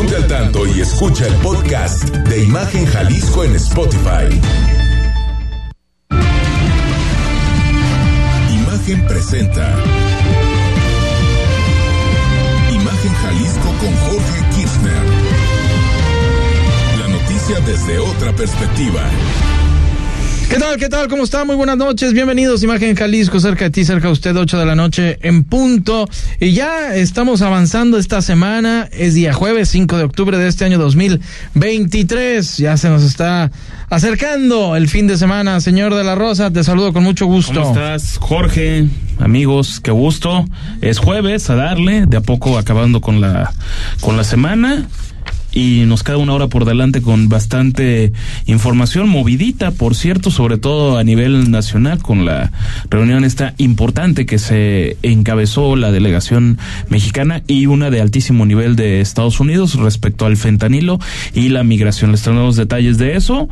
Ponte al tanto y escucha el podcast de Imagen Jalisco en Spotify. Imagen presenta. Imagen Jalisco con Jorge Kirchner. La noticia desde otra perspectiva. ¿Qué tal? ¿Qué tal? ¿Cómo está? Muy buenas noches. Bienvenidos. Imagen Jalisco, cerca de ti, cerca de usted, 8 de la noche en punto. Y ya estamos avanzando esta semana. Es día jueves 5 de octubre de este año 2023. Ya se nos está acercando el fin de semana. Señor de la Rosa, te saludo con mucho gusto. ¿Cómo estás, Jorge? Amigos, qué gusto. Es jueves, a darle, de a poco acabando con la, con la semana y nos queda una hora por delante con bastante información movidita, por cierto, sobre todo a nivel nacional con la reunión esta importante que se encabezó la delegación mexicana y una de altísimo nivel de Estados Unidos respecto al fentanilo y la migración. Les traemos detalles de eso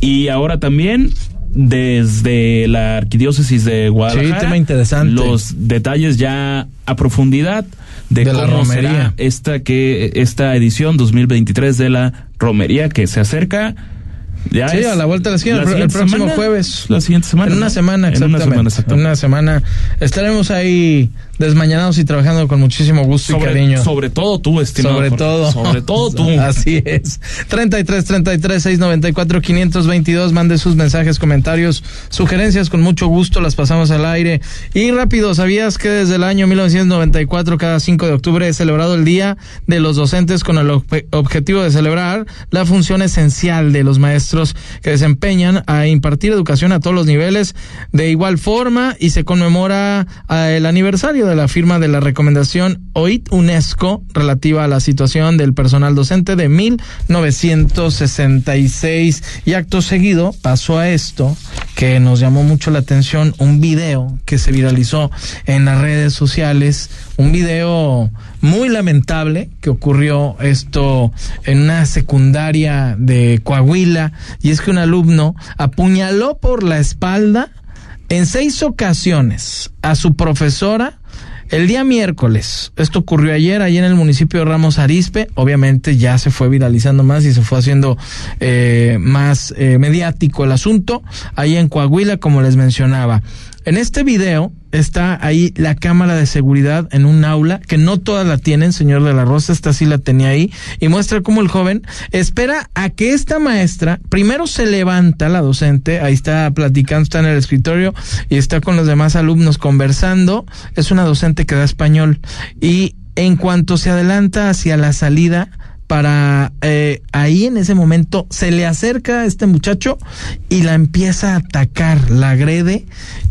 y ahora también desde la arquidiócesis de Guadalajara. Sí, tema interesante. Los detalles ya a profundidad de, De la cómo romería. será esta que esta edición 2023 de la romería que se acerca. Ya Sí, es a la vuelta de la esquina, el, pro- el siguiente próximo semana. jueves. La siguiente semana. En una semana, En exactamente. una semana, exactamente. En una semana estaremos ahí desmañanados y trabajando con muchísimo gusto y cariño. sobre todo tú, estimado. Sobre Jorge. todo. Sobre todo tú. Así es. 33 33 694 522. Mande sus mensajes, comentarios, sugerencias. Con mucho gusto las pasamos al aire. Y rápido, ¿sabías que desde el año 1994, cada 5 de octubre, es celebrado el Día de los Docentes con el obje- objetivo de celebrar la función esencial de los maestros que desempeñan a impartir educación a todos los niveles de igual forma y se conmemora ah, el aniversario de la firma de la recomendación OIT UNESCO relativa a la situación del personal docente de 1966 y acto seguido pasó a esto que nos llamó mucho la atención un video que se viralizó en las redes sociales un video muy lamentable que ocurrió esto en una secundaria de Coahuila. Y es que un alumno apuñaló por la espalda en seis ocasiones a su profesora el día miércoles. Esto ocurrió ayer, ahí en el municipio de Ramos Arispe. Obviamente ya se fue viralizando más y se fue haciendo eh, más eh, mediático el asunto. Ahí en Coahuila, como les mencionaba. En este video está ahí la cámara de seguridad en un aula, que no todas la tienen, señor de la Rosa, esta sí la tenía ahí, y muestra cómo el joven espera a que esta maestra primero se levanta, la docente, ahí está platicando, está en el escritorio y está con los demás alumnos conversando, es una docente que da español, y en cuanto se adelanta hacia la salida, para eh, ahí en ese momento se le acerca a este muchacho y la empieza a atacar, la agrede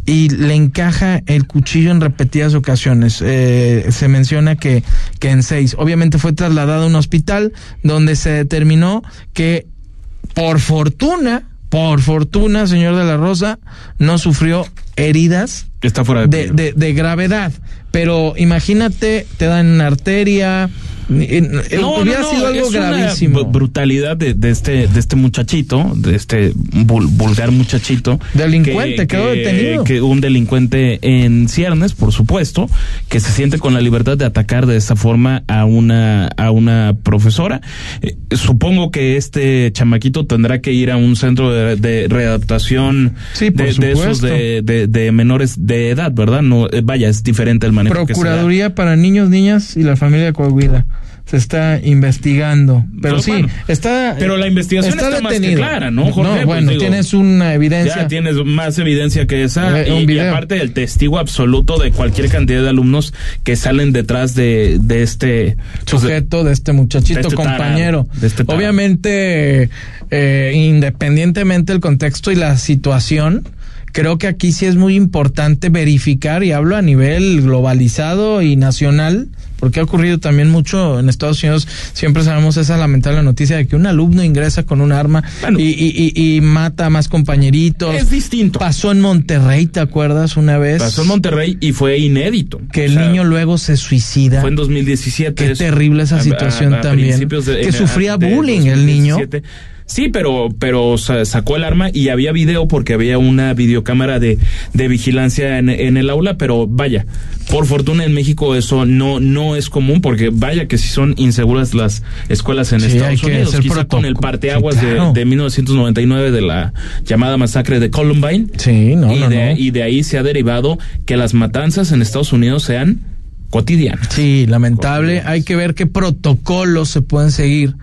y le encaja el cuchillo en repetidas ocasiones. Eh, se menciona que, que en seis. Obviamente fue trasladado a un hospital donde se determinó que por fortuna, por fortuna, señor de la Rosa, no sufrió heridas Está fuera de, de, peligro. de, de gravedad. Pero imagínate, te dan una arteria. Eh, eh, hubiera sido algo es gravísimo. brutalidad de, de este de este muchachito, de este vul- vulgar muchachito. Delincuente, quedó detenido. Que un delincuente en ciernes, por supuesto, que se siente con la libertad de atacar de esa forma a una a una profesora. Eh, supongo que este chamaquito tendrá que ir a un centro de, de readaptación Sí, por de, de esos de, menores de edad, ¿verdad? No, eh, vaya, es diferente el manejo que se da. Procuraduría para Niños, Niñas y la familia de Coahuila. Se está investigando. Pero sí, bueno, está. pero la investigación está más que clara, ¿no, Jorge? Pues bueno, digo, tienes una evidencia. Ya tienes más evidencia que esa Eh, y, aparte el testigo absoluto de cualquier cantidad de alumnos que salen detrás de, de este pues, sujeto de este muchachito de este tarado, compañero. de este. Obviamente, eh, independientemente del contexto y la situación, creo que aquí sí es muy importante verificar, y hablo a nivel globalizado y nacional, porque ha ocurrido también mucho en Estados Unidos, siempre sabemos esa lamentable noticia de que un alumno ingresa con un arma Bueno. y, y- y- y mata a más compañeritos. es distinto. Pasó en Monterrey, ¿te acuerdas? Una vez. Pasó en Monterrey y fue inédito. Que el sea, niño luego se suicida. fue en 2017. Qué eso. terrible esa A- a- situación a también. de- Que en- sufría bullying el niño. 2017. Sí, pero, pero sa- sacó el arma y había video porque había una videocámara de, de vigilancia en, en el aula, pero vaya, por fortuna en México eso no, no es común porque vaya que si son inseguras las escuelas en Estados Unidos, quizá con el parteaguas de, 1999 de la llamada masacre de Columbine. Sí, no, y, de, y de ahí se ha derivado que las matanzas en Estados Unidos sean cotidianas. Sí, lamentable. Hay que ver qué protocolos se pueden seguir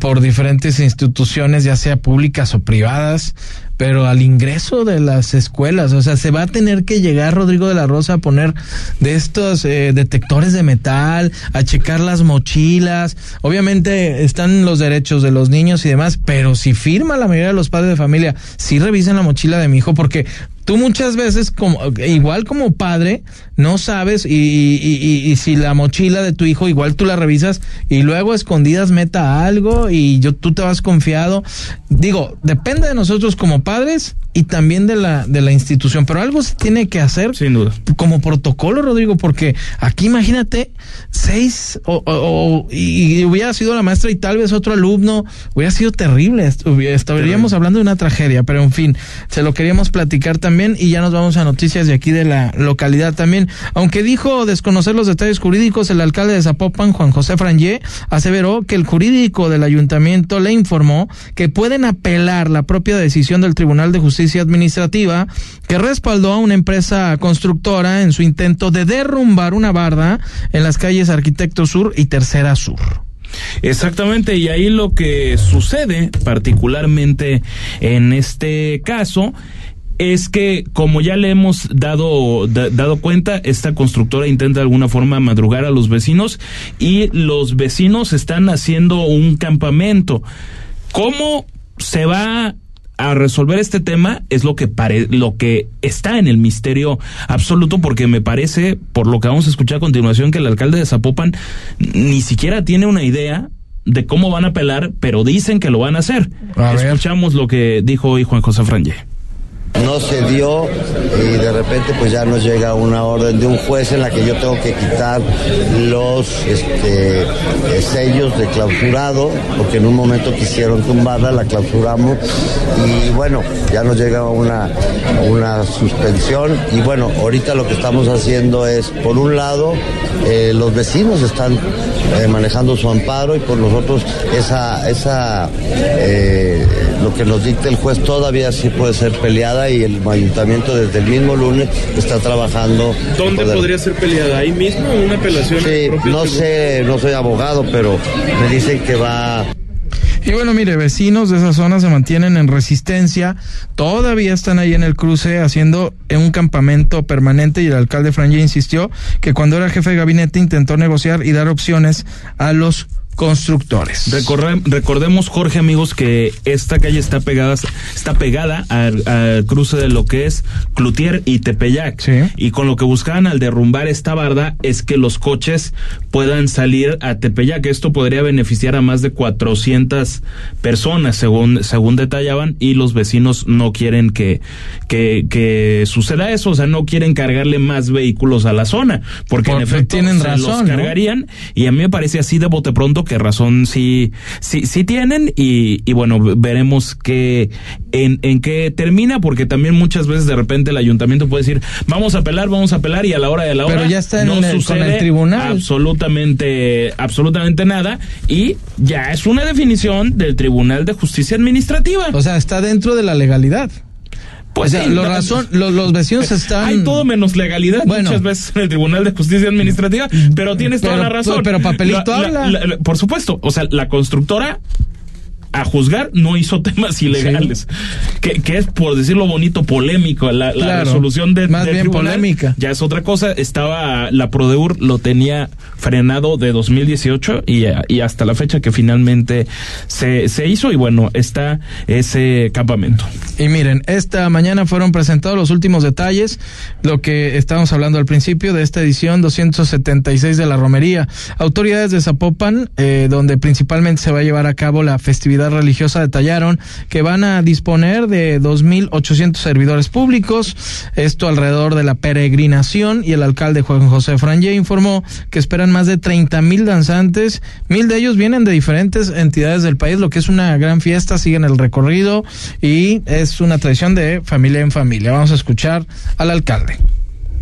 por diferentes instituciones, ya sea públicas o privadas, pero al ingreso de las escuelas, o sea, se va a tener que llegar Rodrigo de la Rosa a poner de estos eh, detectores de metal, a checar las mochilas. Obviamente están los derechos de los niños y demás, pero si firma la mayoría de los padres de familia, si revisen la mochila de mi hijo, porque tú muchas veces, como, igual como padre, no sabes y, y, si la mochila de tu hijo, igual tú la revisas y luego escondidas meta algo y yo, tú te vas confiado. Digo, depende de nosotros como padres y también de la, de la institución, pero algo se tiene que hacer. Sin duda. Como protocolo, Rodrigo, porque aquí imagínate, seis, o, o, y hubiera sido la maestra y tal vez otro alumno, hubiera sido terrible. Estaríamos hablando de una tragedia, pero en fin, se lo queríamos platicar también y ya nos vamos a noticias de aquí de la localidad también. Aunque dijo desconocer los detalles jurídicos, el alcalde de Zapopan, Juan José Frangé, aseveró que el jurídico del ayuntamiento le informó que pueden apelar la propia decisión del Tribunal de Justicia Administrativa que respaldó a una empresa constructora en su intento de derrumbar una barda en las calles Arquitecto Sur y Tercera Sur. Exactamente, y ahí lo que sucede particularmente en este caso es que, como ya le hemos dado, dado cuenta, esta constructora intenta de alguna forma madrugar a los vecinos y los vecinos están haciendo un campamento. ¿Cómo se va a resolver este tema es lo que pare, lo que está en el misterio absoluto porque me parece por lo que vamos a escuchar a continuación que el alcalde de Zapopan ni siquiera tiene una idea de cómo van a apelar, pero dicen que lo van a hacer. Escuchamos lo que dijo hoy Juan José Franje no se dio y de repente pues ya nos llega una orden de un juez en la que yo tengo que quitar los este, eh, sellos de clausurado porque en un momento quisieron tumbarla, la clausuramos y bueno, ya nos llega una, una suspensión y bueno, ahorita lo que estamos haciendo es por un lado eh, los vecinos están eh, manejando su amparo y por nosotros esa, esa lo que nos dicta el juez todavía sí puede ser peleada y el ayuntamiento desde el mismo lunes está trabajando. ¿Dónde podría ser peleada? ¿Ahí mismo una apelación? Sí, no sé, no soy abogado, pero me dicen que va... Y bueno, mire, vecinos de esa zona se mantienen en resistencia, todavía están ahí en el cruce haciendo un campamento permanente y el alcalde Franje insistió que cuando era jefe de gabinete intentó negociar y dar opciones a los constructores. recordemos, Jorge, amigos, que esta calle está pegada, está pegada al, cruce de lo que es Cloutier y Tepeyac. Y con lo que buscaban al derrumbar esta barda es que los coches puedan salir a Tepeyac. Esto podría beneficiar a más de 400 personas, según, según detallaban, y los vecinos no quieren que, que, que suceda eso, o sea, no quieren cargarle más vehículos a la zona, porque, en efecto tienen se razón, los cargarían, y a mí me parece así de bote pronto qué razón sí, sí, sí tienen y, y bueno, veremos qué, en, en qué termina, porque también muchas veces de repente el ayuntamiento puede decir, vamos a apelar, vamos a apelar y a la hora de la hora Pero ya está en no el, sucede con el tribunal. absolutamente, absolutamente nada y ya es una definición del Tribunal de Justicia Administrativa. O sea, está dentro de la legalidad. Pues o sea, sí, lo no, razón, los, los vecinos están. Hay todo menos legalidad Bueno. muchas veces en el Tribunal de Justicia Administrativa, pero tienes toda Pero- la razón. pero papelito La- la- habla. la- la- por supuesto, o sea, la constructora a juzgar no hizo temas ilegales, que, que es por decirlo bonito polémico. La, resolución de más bien tribunal, polémica. ya es otra cosa. Estaba la Prodeur lo tenía frenado de 2018 y, y hasta la fecha que finalmente se, se hizo. Y bueno está ese campamento. Y miren, esta mañana fueron presentados los últimos detalles, lo que estábamos hablando al principio de esta edición 276 de la romería. Autoridades de Zapopan, eh, donde principalmente se va a llevar a cabo la festividad religiosa, detallaron que van a disponer de 2.800 servidores públicos, esto alrededor de la peregrinación, y el alcalde Juan José Franje informó que esperan más de 30.000 danzantes, mil de ellos vienen de diferentes entidades del país, lo que es una gran fiesta, siguen el recorrido y es una tradición de familia en familia. Vamos a escuchar al alcalde.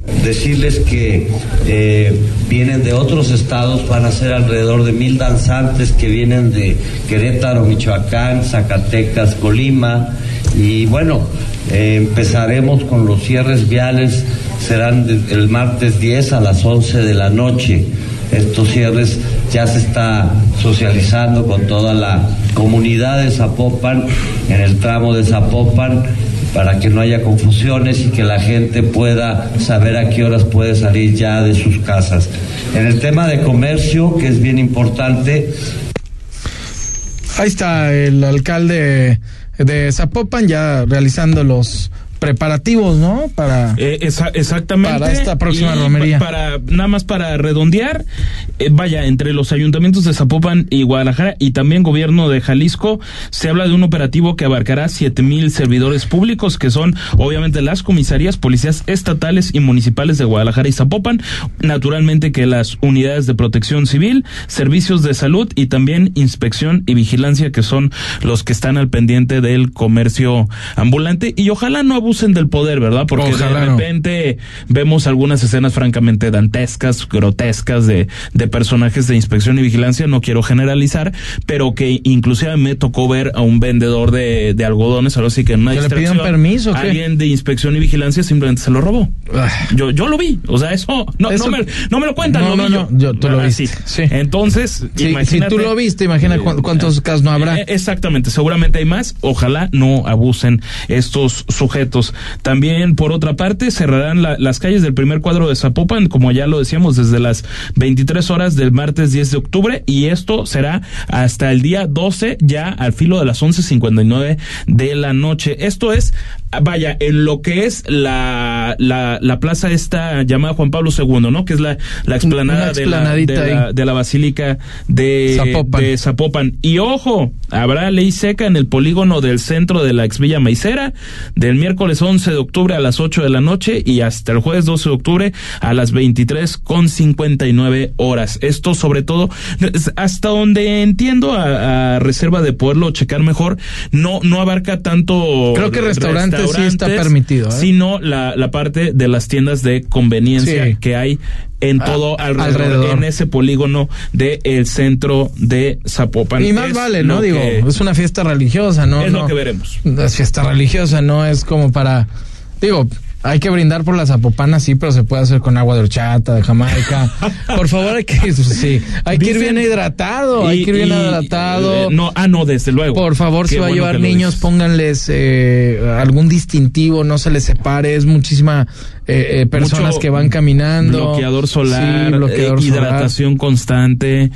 Decirles que eh, vienen de otros estados, van a ser alrededor de mil danzantes que vienen de Querétaro, Michoacán, Zacatecas, Colima. Y bueno, eh, empezaremos con los cierres viales, serán el martes 10 a las 11 de la noche. Estos cierres ya se está socializando con toda la comunidad de Zapopan en el tramo de Zapopan para que no haya confusiones y que la gente pueda saber a qué horas puede salir ya de sus casas. En el tema de comercio, que es bien importante. Ahí está el alcalde de Zapopan ya realizando los preparativos, ¿no? Para eh, exactamente para esta próxima romería. Para nada más para redondear, eh, vaya entre los ayuntamientos de Zapopan y Guadalajara y también gobierno de Jalisco se habla de un operativo que abarcará siete mil servidores públicos que son obviamente las comisarías, policías estatales y municipales de Guadalajara y Zapopan, naturalmente que las unidades de protección civil, servicios de salud y también inspección y vigilancia que son los que están al pendiente del comercio ambulante y ojalá no abusen del poder, ¿verdad? Porque de repente vemos algunas escenas francamente dantescas, grotescas de, de personajes de inspección y vigilancia, no quiero generalizar, pero que inclusive me tocó ver a un vendedor de, de algodones, ahora sí que en una le piden permiso, ¿qué? alguien de inspección y vigilancia simplemente se lo robó. Ah. Yo, yo lo vi, o sea, eso no, no, me, no me lo cuentan, no, no, no, yo, tú lo viste. Sí. Entonces, si tú lo viste, imagina cuántos casos no habrá. Eh, exactamente, seguramente hay más, ojalá no abusen estos sujetos también, por otra parte, cerrarán las calles del primer cuadro de Zapopan, como ya lo decíamos, desde las 23 horas del martes 10 de octubre, y esto será hasta el día 12, ya al filo de las 11.59 de la noche. Esto es, vaya, en lo que es la, la, la plaza esta llamada Juan Pablo II, ¿no? Que es la, la explanada de la, de, la, Basílica de Zapopan. de Zapopan. Y ojo, habrá ley seca en el polígono del centro de la ex Villa Maicera del miércoles 11 de octubre a las 8 de la noche y hasta el jueves 12 de octubre a las 23 con 59 horas. Esto sobre todo, hasta donde entiendo a, reserva de poderlo checar mejor, no, no abarca tanto. Creo que restaurantes, sí está permitido. ¿eh? Sino la, la parte de las tiendas de conveniencia que hay en ah, todo alrededor, en ese polígono del el centro de Zapopan. Y más vale, ¿no? Digo, es una fiesta religiosa, ¿no? Es lo que veremos. Es fiesta religiosa, no es como para, digo, hay que brindar por la zapopana, sí, pero se puede hacer con agua de horchata, de Jamaica. por favor, hay que, sí, hay que ir bien hidratado, hay que ir bien hidratado. Eh, no, ah, no, desde luego. Por favor, si va a llevar niños, pónganles eh, algún distintivo, no se les separe, es muchísima eh, eh personas que van caminando. Bloqueador solar, bloqueador hidratación constante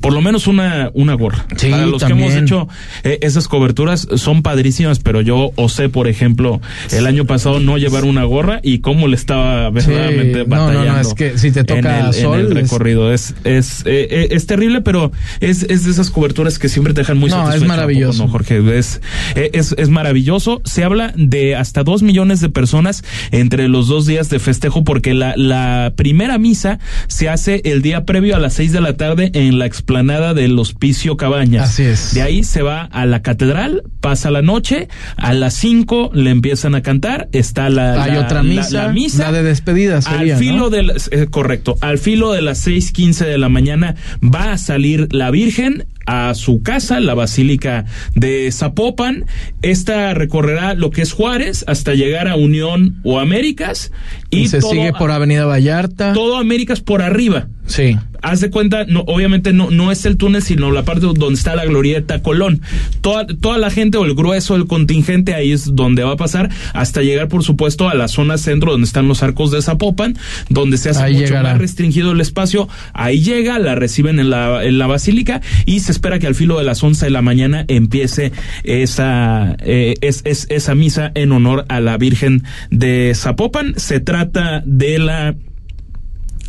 por lo menos una, una gorra. Para los que hemos hecho eh, esas coberturas son padrísimas, pero yo osé, por ejemplo, el año pasado no llevar una gorra y cómo le estaba verdaderamente batallando. No, no, es que si te toca en el, sol, el recorrido. Es, es, eh, eh, es terrible, pero es, es de esas coberturas que siempre te dejan muy no, es maravilloso. No, Jorge, es, es, es maravilloso. Se habla de hasta dos millones de personas entre los dos días de festejo porque la, la primera misa se hace el día previo a las seis de la tarde en la explanada del Hospicio Cabañas. Así es. De ahí se va a la catedral, pasa la noche, a las cinco le empiezan a cantar, está la, Hay otra misa, la, misa, de despedida sería, Al filo del, eh, correcto, al filo de las seis quince de la mañana va a salir la Virgen a su casa, la Basílica de Zapopan. Esta recorrerá lo que es Juárez hasta llegar a Unión o Américas. Y, se sigue por Avenida Vallarta. Todo Américas por arriba. Sí. Haz de cuenta, no, obviamente no, no es el túnel, sino la parte donde está la glorieta Colón. Toda, toda la gente o el grueso del contingente ahí es donde va a pasar hasta llegar, por supuesto, a la zona centro donde están los arcos de Zapopan, donde se hace mucho más restringido el espacio. Ahí llega, la reciben en la, en la basílica y se espera que al filo de las 11 de la mañana empiece esa, eh, es, es, esa misa en honor a la Virgen de Zapopan. Se trata de la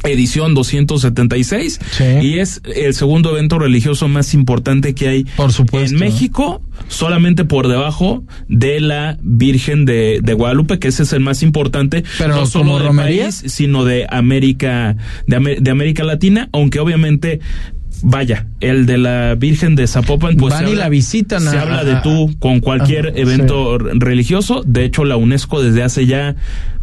edición 276 y es el segundo evento religioso más importante que hay por supuesto. en México solamente por debajo de la Virgen de, de Guadalupe que ese es el más importante pero no solo del país sino de América de, de América Latina aunque obviamente vaya, el de la Virgen de Zapopan, pues Van y habla, la visitan se habla de tú con cualquier evento religioso. De hecho, la UNESCO desde hace ya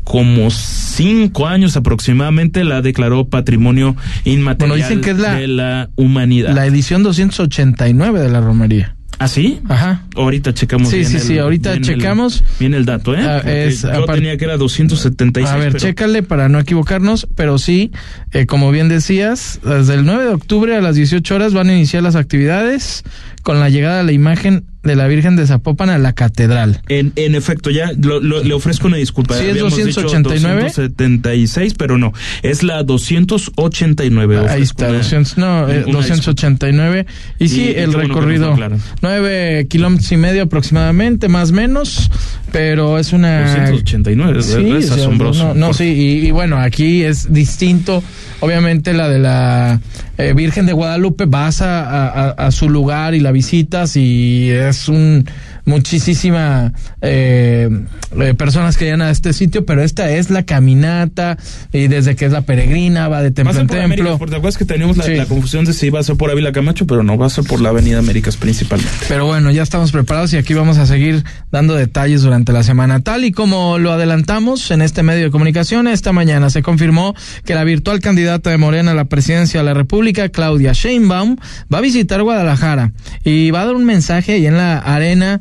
como cinco años aproximadamente la declaró patrimonio inmaterial dicen que es la- de la humanidad. La edición 289 de la romería. ¿Ah, sí? Ajá. Ahorita checamos. Sí, bien sí, el- sí, ahorita bien el- checamos. bien el dato, ¿eh? Ah, es, yo tenía que era 276. A ver, pero- chécale para no equivocarnos, pero sí, eh, como bien decías, desde el 9 de octubre a las 18 horas van a iniciar las actividades con la llegada de la imagen de la Virgen de Zapopan a la catedral. En, en efecto, ya lo- lo- le ofrezco una disculpa. Sí, es Habíamos dicho 289. 276, pero no, es la 289. Ahí está, una- 200, no, eh, una 289. Y sí, Y- y el que nos recorrido, nueve kilómetros y medio aproximadamente, más menos, pero es una... 289, es, Sí, es o sea, asombroso. No, sí, y, y bueno, aquí es distinto. Obviamente la de la eh, Virgen de Guadalupe, vas a, a- a su lugar y la visitas y es un muchísima eh, eh, personas que llegan a este sitio, pero esta es la caminata y desde que es la peregrina va de Va templo en por templo. porque te acuerdas que teníamos la, Sí. la confusión de si iba a ser por Ávila Camacho, pero no va a ser por la Avenida Américas principalmente. Pero bueno, ya estamos preparados y aquí vamos a seguir dando detalles durante la semana. Tal y como lo adelantamos en este medio de comunicación, esta mañana se confirmó que la virtual candidata de Morena a la presidencia de la República, Claudia Sheinbaum, va a visitar Guadalajara y va a dar un mensaje ahí en la arena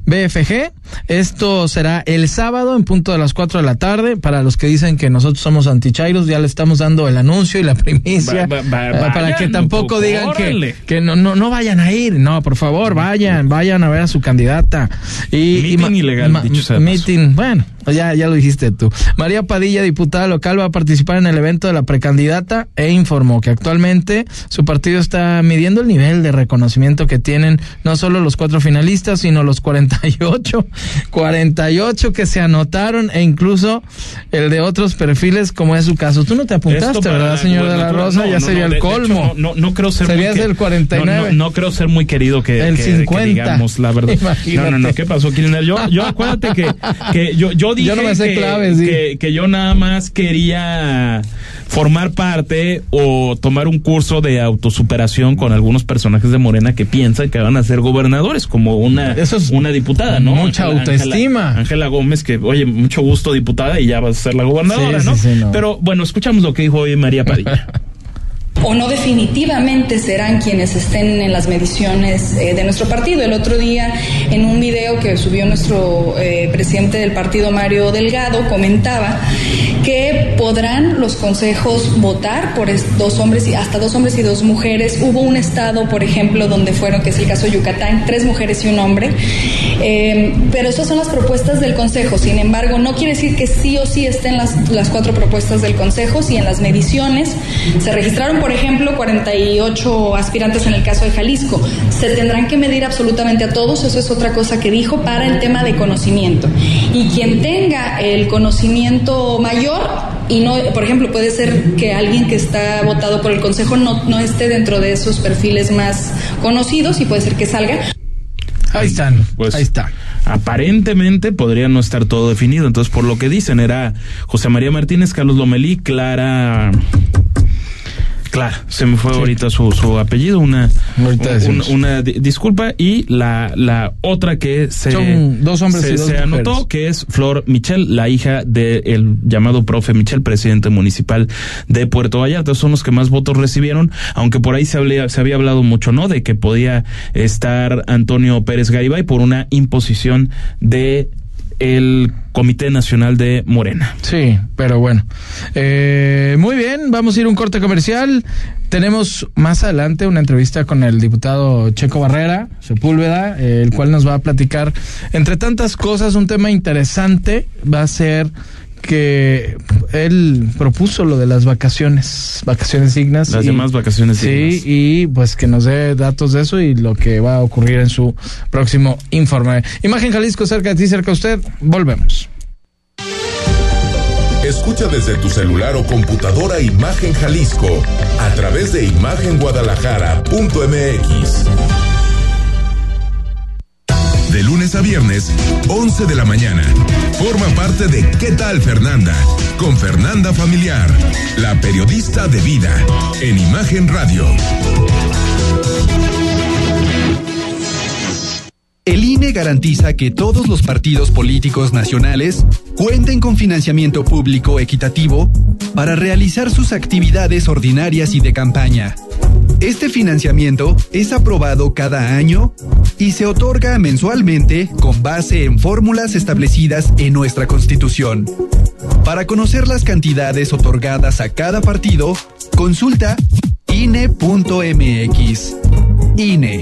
BFG. Esto será el sábado en punto de las 4 de la tarde. Para los que dicen que nosotros somos antichairos, ya le estamos dando el anuncio y la primicia Va- va- va- eh, para que tampoco digan que, órale. que no, no, no vayan a ir, no, por favor, vayan, vayan a ver a su candidata. Y, Meeting ma- ilegal, dicho sea. Meeting, bueno, ya, ya lo dijiste tú. María Padilla, diputada local, va a participar en el evento de la precandidata e informó que actualmente su partido está midiendo el nivel de reconocimiento que tienen no solo los cuatro finalistas, sino los 48, 48 que se anotaron e incluso el de otros perfiles, como es su caso. Tú no te apuntaste, para ¿verdad, señor de la Rosa? no, ya no, sería no, el de hecho, colmo. no, no, no creo ser Serías muy el 49. No, creo ser muy querido que, El que- que 50. digamos la verdad. Imagínate. No, no, no. ¿Qué pasó, Kirchner? Yo, yo acuérdate que, que yo, yo dije Yo no me sé que, claves, sí. que, que yo nada más quería formar parte o tomar un curso de autosuperación con algunos personajes de Morena que piensan que van a ser gobernadores, como una, Eso es una diputada, ¿no? mucha autoestima. Ángela, Ángela Gómez, que, oye, mucho gusto, diputada, y ya vas a ser la gobernadora, Sí, ¿no? sí, sí, no. Pero bueno, escuchamos lo que dijo hoy María Padilla. o no definitivamente serán quienes estén en las mediciones eh, de nuestro partido. El otro día, en un video que subió nuestro eh, presidente del partido, Mario Delgado, comentaba que podrán los consejos votar por dos hombres y hasta dos hombres y dos mujeres. Hubo un estado, por ejemplo, donde fueron, que es el caso de Yucatán, tres mujeres y un hombre. Eh, pero esas son las propuestas del Consejo. Sin embargo, no quiere decir que sí o sí estén las, las cuatro propuestas del Consejo. Si en las mediciones se registraron, por ejemplo, 48 aspirantes en el caso de Jalisco, se tendrán que medir absolutamente a todos. Eso es otra cosa que dijo para el tema de conocimiento. Y quien tenga el conocimiento mayor y no, por ejemplo, puede ser que alguien que está votado por el Consejo no, no esté dentro de esos perfiles más conocidos y puede ser que salga. Ahí están, Pues, ahí está. Aparentemente podría no estar todo definido. Entonces, por lo que dicen, era José María Martínez, Carlos Lomelí, Clara. Clara, se me fue ahorita su, su apellido, una, un- una di- disculpa. Y la, la otra que se, Son dos hombres se, y dos se anotó, que es Flor Michel, la hija del llamado profe Michel, presidente municipal de Puerto Vallarta. Son los que más votos recibieron, aunque por ahí se, había- se había hablado mucho, ¿no? De que podía estar Antonio Pérez Garibay por una imposición de el Comité Nacional de Morena. Sí, pero bueno. Eh, muy bien, vamos a ir a un corte comercial. Tenemos más adelante una entrevista con el diputado Checo Barrera, Sepúlveda, eh, el cual nos va a platicar, entre tantas cosas, un tema interesante va a ser que él propuso lo de las vacaciones, vacaciones dignas. Las y- demás vacaciones Sí, dignas. y pues que nos dé datos de eso y lo que va a ocurrir en su próximo informe. Imagen Jalisco, cerca de ti, cerca de usted. Volvemos. Escucha desde tu celular o computadora Imagen Jalisco a través de imagenguadalajara.mx. De lunes a viernes, 11 de la mañana. Forma parte de ¿Qué tal Fernanda? Con Fernanda Familiar, la periodista de vida, en Imagen Radio. El INE garantiza que todos los partidos políticos nacionales cuenten con financiamiento público equitativo para realizar sus actividades ordinarias y de campaña. Este financiamiento es aprobado cada año y se otorga mensualmente con base en fórmulas establecidas en nuestra Constitución. Para conocer las cantidades otorgadas a cada partido, consulta INE.mx. INE.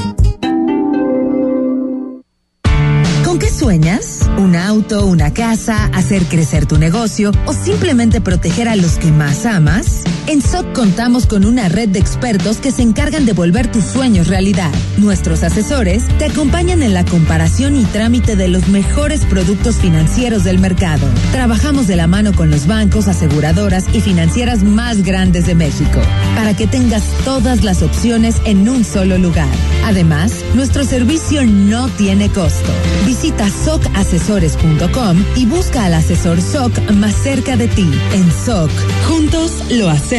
¿Con qué sueñas? ¿Un auto, una casa, hacer crecer tu negocio o simplemente proteger a los que más amas? En SOC contamos con una red de expertos que se encargan de volver tus sueños realidad. Nuestros asesores te acompañan en la comparación y trámite de los mejores productos financieros del mercado. Trabajamos de la mano con los bancos, aseguradoras y financieras más grandes de México para que tengas todas las opciones en un solo lugar. Además, nuestro servicio no tiene costo. Visita socasesores.com y busca al asesor SOC más cerca de ti. En SOC, juntos lo hacemos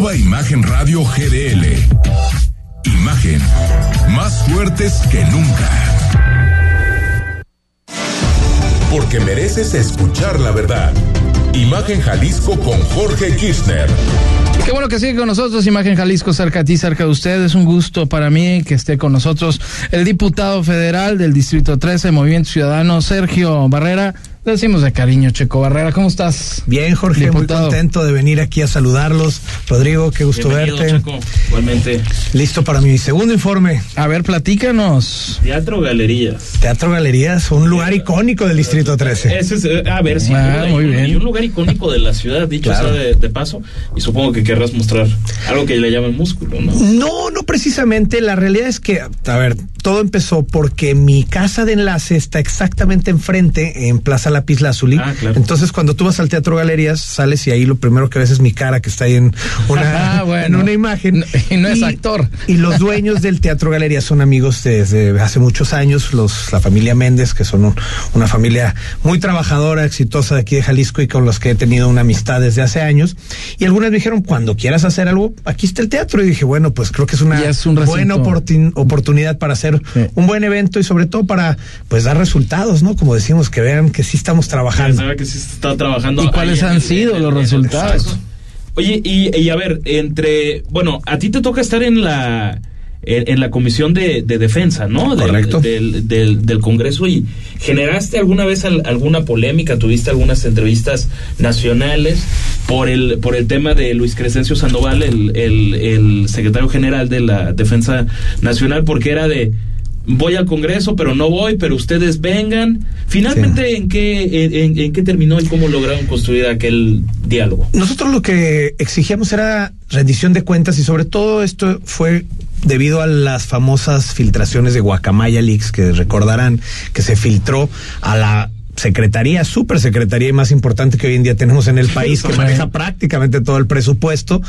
Arroba Imagen Radio GDL. Imagen, más fuertes que nunca. Porque mereces escuchar la verdad. Imagen Jalisco con Jorge Kirchner. Qué bueno que sigue con nosotros, Imagen Jalisco, cerca de ti, cerca de usted. Es un gusto para mí que esté con nosotros el diputado federal del Distrito 13, Movimiento Ciudadano, Sergio Barrera. Le decimos de cariño, Checo Barrera. ¿Cómo estás? Bien, Jorge, Diputado. muy contento de venir aquí a saludarlos. Rodrigo, qué gusto Bienvenido, verte. Checo. Igualmente. Listo para mi segundo informe. A ver, platícanos. Teatro Galerías. Teatro Galerías, un lugar icónico del Distrito 13. Ese es, eh, a ver, sí, Ah, muy bien. Y un lugar icónico de la ciudad, dicho Claro. sea de, de paso, y supongo que querrás mostrar algo que le llaman músculo, ¿no? No, no precisamente. La realidad es que, a ver, todo empezó porque mi casa de enlace está exactamente enfrente en Plaza Lápiz Lazuli. Ah, claro. Entonces, cuando tú vas al Teatro Galerías, sales y ahí lo primero que ves es mi cara que está ahí en una, Ah, bueno. en una imagen. Y no es actor. Y los dueños del Teatro Galerías son amigos desde hace muchos años, los, la familia Méndez, que son un- una familia muy trabajadora, exitosa de aquí de Jalisco y con los que he tenido una amistad desde hace años. Y algunas me dijeron, cuando quieras hacer algo, aquí está el teatro. Y dije, bueno, pues creo que es una es un buena oportun- oportunidad para hacer Sí. un buen evento y sobre todo para pues dar resultados, ¿no? Como decimos, que vean que sí estamos trabajando. saber que sí se está trabajando. ¿Y cuáles han el- sido los resultados? Oye, y, y a ver, entre, bueno, a ti te toca estar en la en, en la comisión de, de defensa, ¿no? Del- Correcto. Del, del, del Congreso y generaste alguna vez al- alguna polémica, tuviste algunas entrevistas nacionales por el por el tema de Luis Crescencio Sandoval, el, el, el secretario general de la Defensa Nacional, porque era de voy al Congreso, pero no voy, pero ustedes vengan. Finalmente, ¿en qué en, en- en qué terminó y cómo lograron construir aquel diálogo? Nosotros lo que exigíamos era rendición de cuentas y sobre todo esto fue debido a las famosas filtraciones de Guacamaya Leaks que recordarán que se filtró a la secretaría, super secretaría más importante que hoy en día tenemos en el país, que maneja prácticamente todo el presupuesto,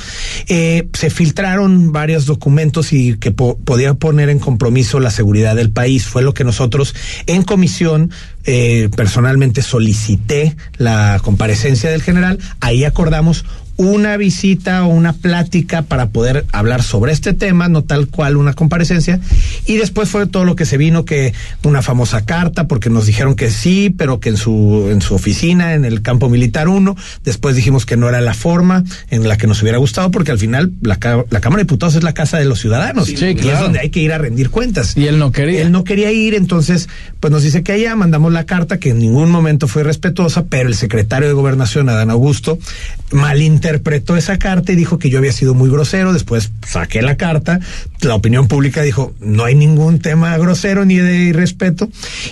eh, se filtraron varios documentos y que po- podía poner en compromiso la seguridad del país. Fue lo que nosotros en comisión eh, personalmente solicité la comparecencia del general. Ahí acordamos una visita o una plática para poder hablar sobre este tema, no tal cual una comparecencia. Y después fue todo lo que se vino, que una famosa carta, porque nos dijeron que sí, pero que en su, en su oficina, en el campo militar 1, después dijimos que no era la forma en la que nos hubiera gustado, porque al final la, Cámara de Diputados es la casa de los ciudadanos. Sí, y es donde hay que ir a rendir cuentas. Y él no quería. Él no quería ir, entonces, pues nos dice que allá mandamos la carta, que en ningún momento fue respetuosa, pero el secretario de Gobernación, Adán Augusto, malinterpretó esa carta y dijo que yo había sido muy grosero. Después saqué la carta, la opinión pública dijo, no hay ningún tema grosero ni de irrespeto.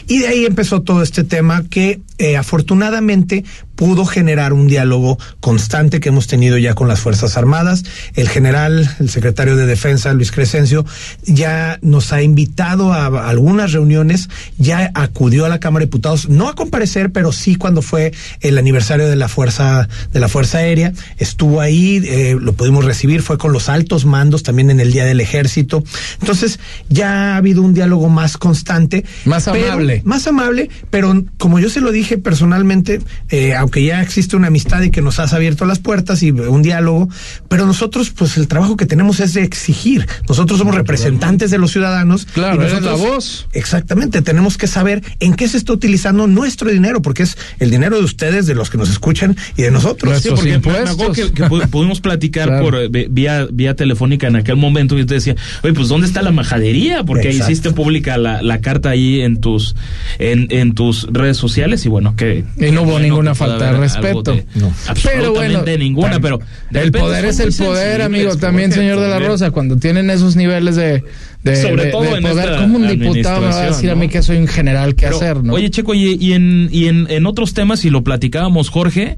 Y de ahí empezó todo este tema que eh, afortunadamente pudo generar un diálogo constante que hemos tenido ya con las Fuerzas Armadas. El general, el secretario de Defensa, Luis Crescencio, ya nos ha invitado a, algunas reuniones, ya acudió a la Cámara de Diputados, no a comparecer, pero sí cuando fue el aniversario de la Fuerza, de la Fuerza Aérea, estuvo ahí, eh, lo pudimos recibir, fue con los altos mandos también en el Día del Ejército. Entonces, ya ha habido un diálogo más constante. Más amable. Más amable, pero como yo se lo dije personalmente, eh, aunque ya existe una amistad y que nos has abierto las puertas y un diálogo, pero nosotros, pues el trabajo que tenemos es de exigir. Nosotros somos representantes de los ciudadanos. Claro, y nosotros, la voz. Exactamente, tenemos que saber en qué se está utilizando nuestro dinero, porque es el dinero de ustedes, de los que nos escuchan y de nosotros. Sí, porque me acuerdo que, que pudimos platicar claro. por eh, vía, vía telefónica en aquel momento y te decía, oye, pues ¿dónde está la majadería? Porque Exacto. hiciste pública la, la, carta ahí en tus, en, en tus redes sociales y bueno, que... Y no hubo bueno, ninguna falta de respeto. De, no. Pero bueno, ninguna, pero... El poder es el poder, amigo, también, señor de la Rosa, cuando tienen esos niveles de... De, Sobre de, todo de en poder, como un diputado me va a decir ¿no? a mí que soy un general, ¿qué Pero, hacer? ¿no? Oye, Checo, y, y, en, y en, en otros temas, y lo platicábamos, Jorge,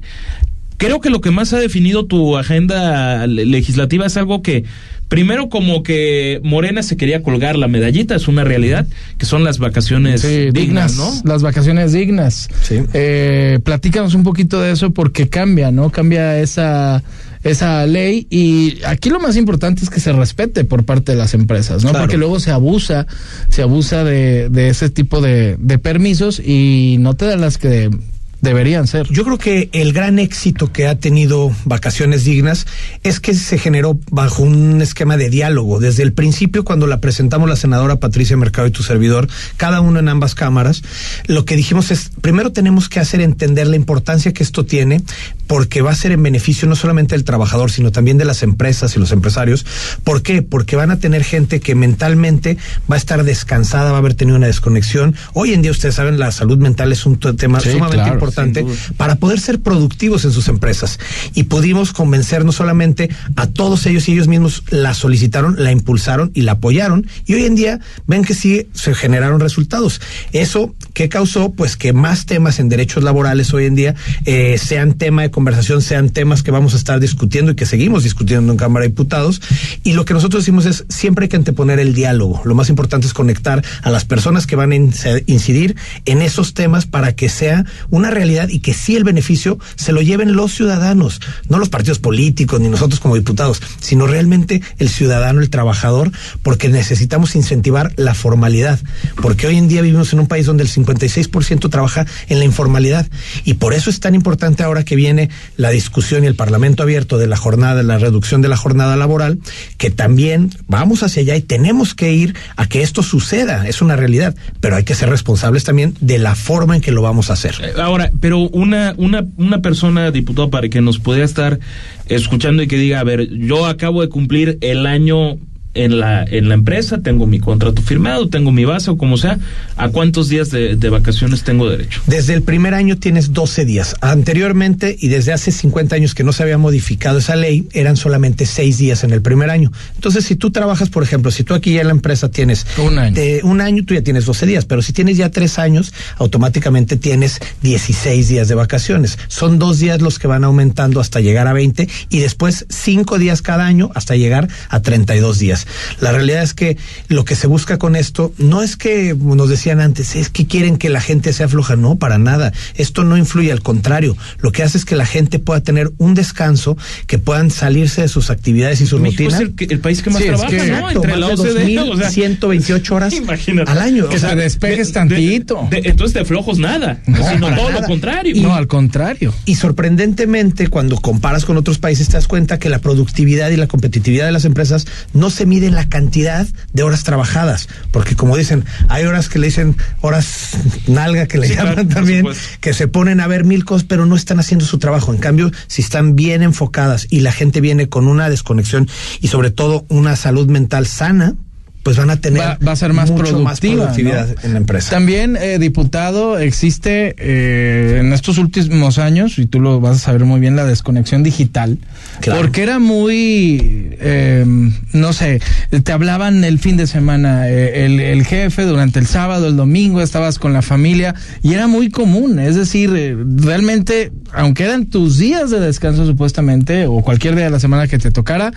creo que lo que más ha definido tu agenda legislativa es algo que primero como que Morena se quería colgar la medallita, es una realidad, que son las vacaciones sí, dignas, dignas, ¿no? Las vacaciones dignas. Sí. Eh, platícanos un poquito de eso porque cambia, ¿no? Cambia esa esa ley y aquí lo más importante es que se respete por parte de las empresas, ¿no? Claro. Porque luego se abusa, se abusa de, de ese tipo de, de permisos y no te dan las que deberían ser. Yo creo que el gran éxito que ha tenido Vacaciones Dignas es que se generó bajo un esquema de diálogo. Desde el principio, cuando la presentamos la senadora Patricia Mercado y tu servidor, cada uno en ambas cámaras, lo que dijimos es, primero tenemos que hacer entender la importancia que esto tiene, porque va a ser en beneficio no solamente del trabajador, sino también de las empresas y los empresarios. ¿Por qué? Porque van a tener gente que mentalmente va a estar descansada, va a haber tenido una desconexión. Hoy en día, ustedes saben, la salud mental es un tema Sí, sumamente claro, importante para poder ser productivos en sus empresas. Y pudimos convencer no solamente a todos ellos y ellos mismos la solicitaron, la impulsaron y la apoyaron. Y hoy en día ven que sí se generaron resultados. Eso que causó, pues que más temas en derechos laborales hoy en día eh, sean tema de conversación, sean temas que vamos a estar discutiendo y que seguimos discutiendo en Cámara de Diputados. Y lo que nosotros decimos es siempre hay que anteponer el diálogo. Lo más importante es conectar a las personas que van a incidir en esos temas para que sea una realidad y que sí el beneficio se lo lleven los ciudadanos, no los partidos políticos ni nosotros como diputados, sino realmente el ciudadano, el trabajador, porque necesitamos incentivar la formalidad, porque hoy en día vivimos en un país donde el 56% trabaja en la informalidad y por eso es tan importante ahora que viene la discusión y el Parlamento abierto de la jornada, la reducción de la jornada laboral, que también vamos hacia allá y tenemos que ir a que esto suceda, es una realidad, pero hay que ser responsables también de la forma en que lo vamos a hacer. Ahora, pero una, una, una persona, diputado, para que nos pudiera estar escuchando y que diga, a ver, yo acabo de cumplir el año en la, en la empresa, tengo mi contrato firmado, tengo mi base o como sea, ¿a cuántos días de, de, vacaciones tengo derecho? Desde el primer año tienes 12 días. Anteriormente, y desde hace 50 años que no se había modificado esa ley, eran solamente 6 días en el primer año. Entonces, si tú trabajas, por ejemplo, si tú aquí ya en la empresa tienes un año, de un año tú ya tienes 12 días, pero si tienes ya 3 años, automáticamente tienes 16 días de vacaciones. Son dos días los que van aumentando hasta llegar a 20 y después 5 días cada año hasta llegar a 32 días. La realidad es que lo que se busca con esto no es que, como nos decían antes, es que quieren que la gente sea floja. No, para nada. Esto no influye, al contrario. Lo que hace es que la gente pueda tener un descanso, que puedan salirse de sus actividades y sus México rutinas. Es el, el, país que más Sí, es trabaja, que- ¿no? Exacto, Entre la OCDE, o sea, 2.128 horas Imagínate. al año. Que O sea, se despejes de- tantito. de- de- entonces de flojos nada, No, sino todo nada. lo contrario. no, al contrario. Y sorprendentemente, cuando comparas con otros países, te das cuenta que la productividad y la competitividad de las empresas no se mide en la cantidad de horas trabajadas. Porque como dicen, hay horas que le dicen horas nalga que le Sí, llaman claro, también, que se ponen a ver mil cosas, pero no están haciendo su trabajo. En cambio, si están bien enfocadas y la gente viene con una desconexión y sobre todo una salud mental sana, pues van a tener va, va a ser más productiva, productividad ¿no? en la empresa. También, eh, diputado, existe eh, en estos últimos años, y tú lo vas a saber muy bien, la desconexión digital. Claro. Porque era muy, eh, no sé, te hablaban el fin de semana, eh, el, el jefe durante el sábado, el domingo, estabas con la familia, y era muy común. Es decir, eh, realmente, aunque eran tus días de descanso supuestamente, o cualquier día de la semana que te tocara,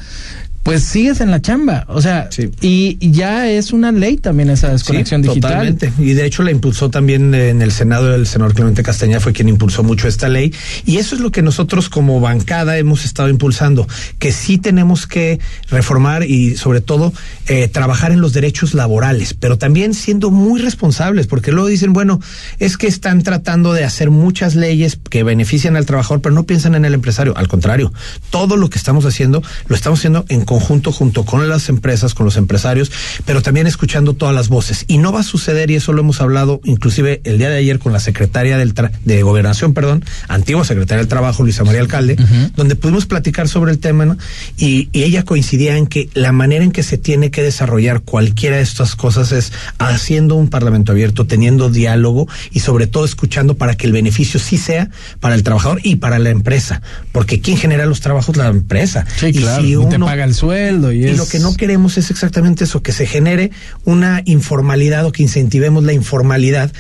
pues sigues en la chamba. O sea, Sí. y, y ya es una ley también esa desconexión Sí, digital. Totalmente. Y de hecho la impulsó también en el Senado el senador Clemente Castañeda fue quien impulsó mucho esta ley. Y eso es lo que nosotros como bancada hemos estado impulsando, que sí tenemos que reformar y sobre todo eh, trabajar en los derechos laborales, pero también siendo muy responsables, porque luego dicen, bueno, es que están tratando de hacer muchas leyes que benefician al trabajador, pero no piensan en el empresario. Al contrario, todo lo que estamos haciendo lo estamos haciendo en conjunto junto con las empresas, con los empresarios, pero también escuchando todas las voces. Y no va a suceder, y eso lo hemos hablado inclusive el día de ayer con la secretaria del tra- de Gobernación, perdón, antigua secretaria del Trabajo, Luisa María Alcalde, donde pudimos platicar sobre el tema, ¿no? y, y ella coincidía en que la manera en que se tiene que desarrollar cualquiera de estas cosas es haciendo un parlamento abierto, teniendo diálogo y sobre todo escuchando para que el beneficio sí sea para el trabajador y para la empresa, porque ¿quién genera los trabajos? La empresa. Sí, y claro. si te paga el sueldo y, y es... lo que no queremos es exactamente eso, que se genere una informalidad o que incentivemos la informalidad.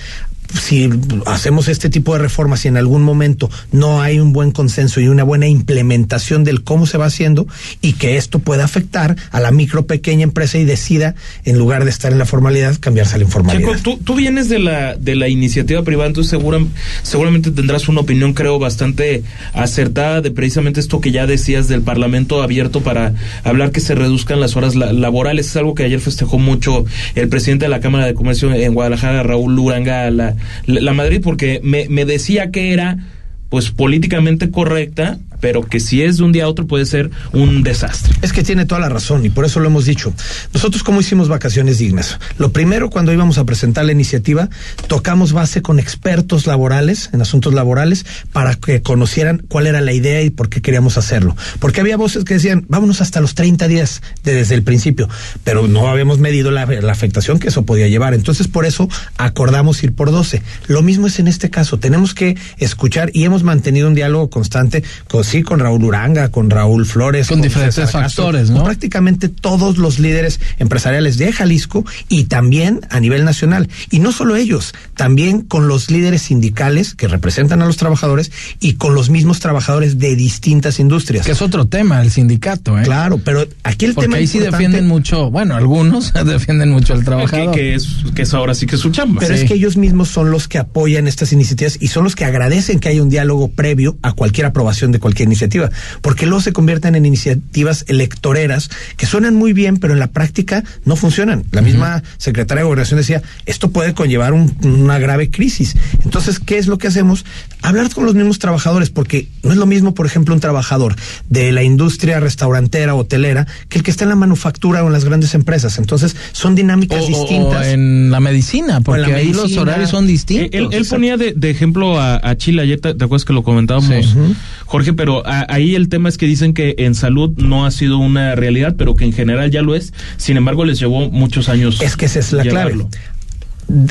Si hacemos este tipo de reformas y en algún momento no hay un buen consenso y una buena implementación del cómo se va haciendo y que esto pueda afectar a la micro pequeña empresa y decida, en lugar de estar en la formalidad, cambiarse a la informalidad. Checo, tú, tú vienes de la, de la iniciativa privada, entonces segura- seguramente tendrás una opinión, creo, bastante acertada de precisamente esto que ya decías del Parlamento abierto para hablar que se reduzcan las horas la- laborales. Es algo que ayer festejó mucho el presidente de la Cámara de Comercio en Guadalajara, Raúl Luranga, la, Madrid, porque me, me decía que era pues políticamente correcta, pero que si es de un día a otro puede ser un desastre. Es que tiene toda la razón y por eso lo hemos dicho. Nosotros cómo hicimos vacaciones dignas. Lo primero cuando íbamos a presentar la iniciativa, tocamos base con expertos laborales en asuntos laborales para que conocieran cuál era la idea y por qué queríamos hacerlo. Porque había voces que decían, vámonos hasta los 30 días de- desde el principio, pero no habíamos medido la, la afectación que eso podía llevar. Entonces por eso acordamos ir por 12. Lo mismo es en este caso. Tenemos que escuchar y hemos mantenido un diálogo constante con sí con Raúl Uranga, con Raúl Flores, Con diferentes César Castro, factores, ¿no? con prácticamente todos los líderes empresariales de Jalisco y también a nivel nacional. Y no solo ellos, también con los líderes sindicales que representan a los trabajadores y con los mismos trabajadores de distintas industrias. Que es otro tema, el sindicato, ¿eh? Claro, pero aquí el Porque tema ahí sí defienden mucho, bueno, algunos defienden mucho al Que, trabajador. que es, que es ahora sí que es su chamba. Pero Sí. es que ellos mismos son los que apoyan estas iniciativas y son los que agradecen que haya un diálogo previo a cualquier aprobación de cualquier iniciativa, porque luego se convierten en iniciativas electoreras que suenan muy bien, pero en la práctica no funcionan. La misma secretaria de Gobernación decía, esto puede conllevar un- una grave crisis. Entonces, ¿qué es lo que hacemos? Hablar con los mismos trabajadores, porque no es lo mismo, por ejemplo, un trabajador de la industria restaurantera, hotelera, que el que está en la manufactura o en las grandes empresas. Entonces, son dinámicas O- o, distintas. en la medicina, porque la ahí los horarios son distintos. Él, él ponía de, de ejemplo a, a Chile, ayer te, te acuerdas que lo comentábamos, Sí. Jorge, pero a- ahí el tema es que dicen que en salud no ha sido una realidad, pero que en general ya lo es. Sin embargo, les llevó muchos años. Es que esa es la llevarlo. clave.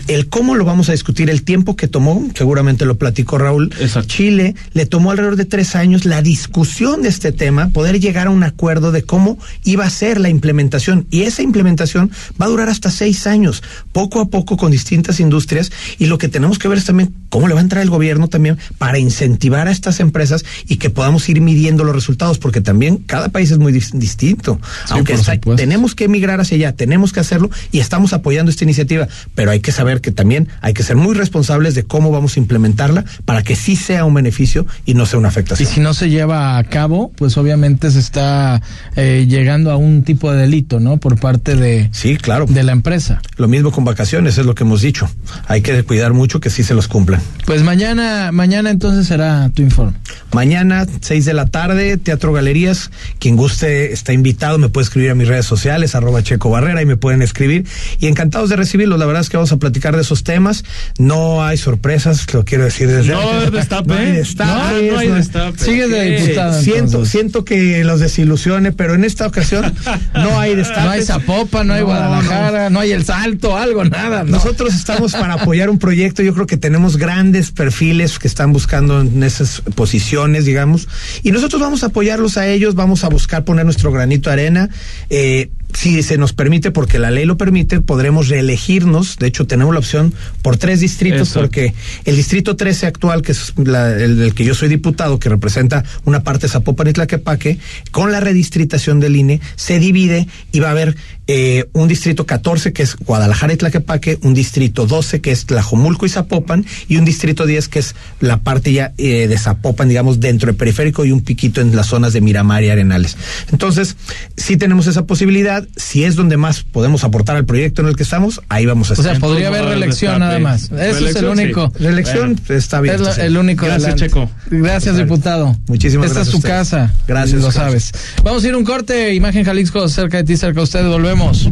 El cómo lo vamos a discutir, el tiempo que tomó, seguramente lo platicó Raúl. Exacto. Chile le tomó alrededor de tres años la discusión de este tema, poder llegar a un acuerdo de cómo iba a ser la implementación. Y esa implementación va a durar hasta seis años, poco a poco con distintas industrias. Y lo que tenemos que ver es también cómo le va a entrar el gobierno también para incentivar a estas empresas y que podamos ir midiendo los resultados, porque también cada país es muy dis- distinto. Aunque está- tenemos que emigrar hacia allá, tenemos que hacerlo y estamos apoyando esta iniciativa, pero hay que saber que también hay que ser muy responsables de cómo vamos a implementarla para que sí sea un beneficio y no sea una Y afectación. si no se lleva a cabo, pues obviamente se está eh, llegando a un tipo de delito, ¿no? Por parte de, Sí, claro. de la empresa. Lo mismo con vacaciones, es lo que hemos dicho. Hay que cuidar mucho que sí se los cumplan. Pues mañana, mañana entonces será tu informe. Mañana, 6 de la tarde, Teatro Galerías. Quien guste está invitado, me puede escribir a mis redes sociales, arroba Checo Barrera, y me pueden escribir. Y encantados de recibirlos. La verdad es que vamos a platicar de esos temas. No hay sorpresas, lo quiero decir desde No hay destape. No hay destape. No, no hay destape. Sigue de Ok. diputado. Siento, entonces. siento que los desilusione, pero en esta ocasión no hay destape. No hay Zapopan, no hay No, Guadalajara, no. hay El Salto, algo, nada. no. Nosotros estamos para apoyar un proyecto. Yo creo que tenemos grandes perfiles que están buscando en esas posiciones, digamos, y nosotros vamos a apoyarlos a ellos. Vamos a buscar poner nuestro granito de arena. Eh, si se nos permite, porque la ley lo permite, podremos reelegirnos. De hecho, tenemos la opción por tres distritos, porque el distrito 13 actual, que es la- el del que yo soy diputado, que representa una parte de Zapopan y Tlaquepaque, con la redistritación del INE, se divide y va a haber eh, un distrito 14, que es Guadalajara y Tlaquepaque, un distrito 12, que es Tlajomulco y Zapopan, y un distrito 10, que es la parte ya eh, de Zapopan, digamos, dentro del periférico y un piquito en las zonas de Miramar y Arenales. Entonces, sí tenemos esa posibilidad. Si es donde más podemos aportar al proyecto en el que estamos, ahí vamos a O estar. sea, podría haber reelección nada más. Eso es el Reelección, sí. único. La elección está bien. Es lo- el único. Gracias, adelante. Checo. Gracias, diputado. Muchísimas Esta gracias es tu ustedes. casa. Gracias, Lo gracias. sabes. Vamos a ir a un corte. Imagen Jalisco, cerca de ti, cerca de usted. Volvemos.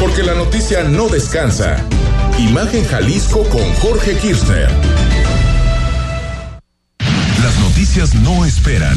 Porque la noticia no descansa. Imagen Jalisco con Jorge Kirchner. Las noticias no esperan.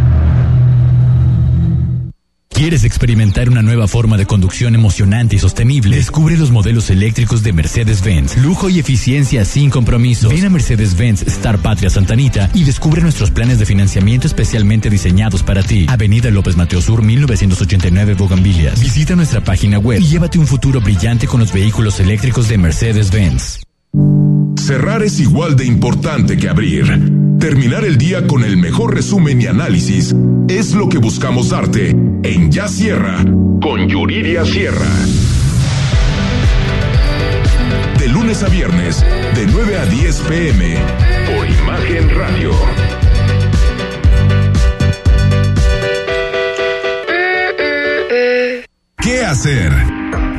¿Quieres experimentar una nueva forma de conducción emocionante y sostenible? Descubre los modelos eléctricos de Mercedes-Benz. Lujo y eficiencia sin compromiso. Ven a Mercedes-Benz Star Patria Santanita y descubre nuestros planes de financiamiento especialmente diseñados para ti. Avenida López Mateo Sur 1989 Bogambilias. Visita nuestra página web y llévate un futuro brillante con los vehículos eléctricos de Mercedes-Benz. Cerrar es igual de importante que abrir. Terminar el día con el mejor resumen y análisis es lo que buscamos darte en Ya Sierra con Yuridia Sierra. De lunes a viernes, de 9 a 10 pm, por Imagen Radio. ¿Qué hacer?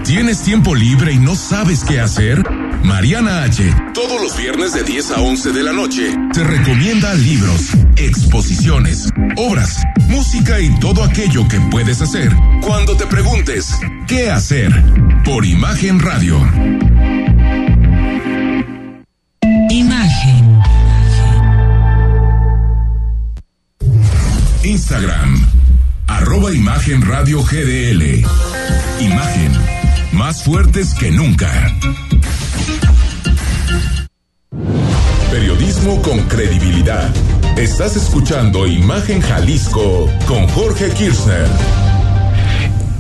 ¿Tienes tiempo libre y no sabes qué hacer? Mariana H. Todos los viernes de 10 a 11 de la noche te recomienda libros, exposiciones, obras, música y todo aquello que puedes hacer cuando te preguntes ¿qué hacer? Por Imagen Radio. Imagen. Instagram, arroba Imagen Radio GDL. Imagen, más fuertes que nunca. Con credibilidad. Estás escuchando Imagen Jalisco con Jorge Kirchner.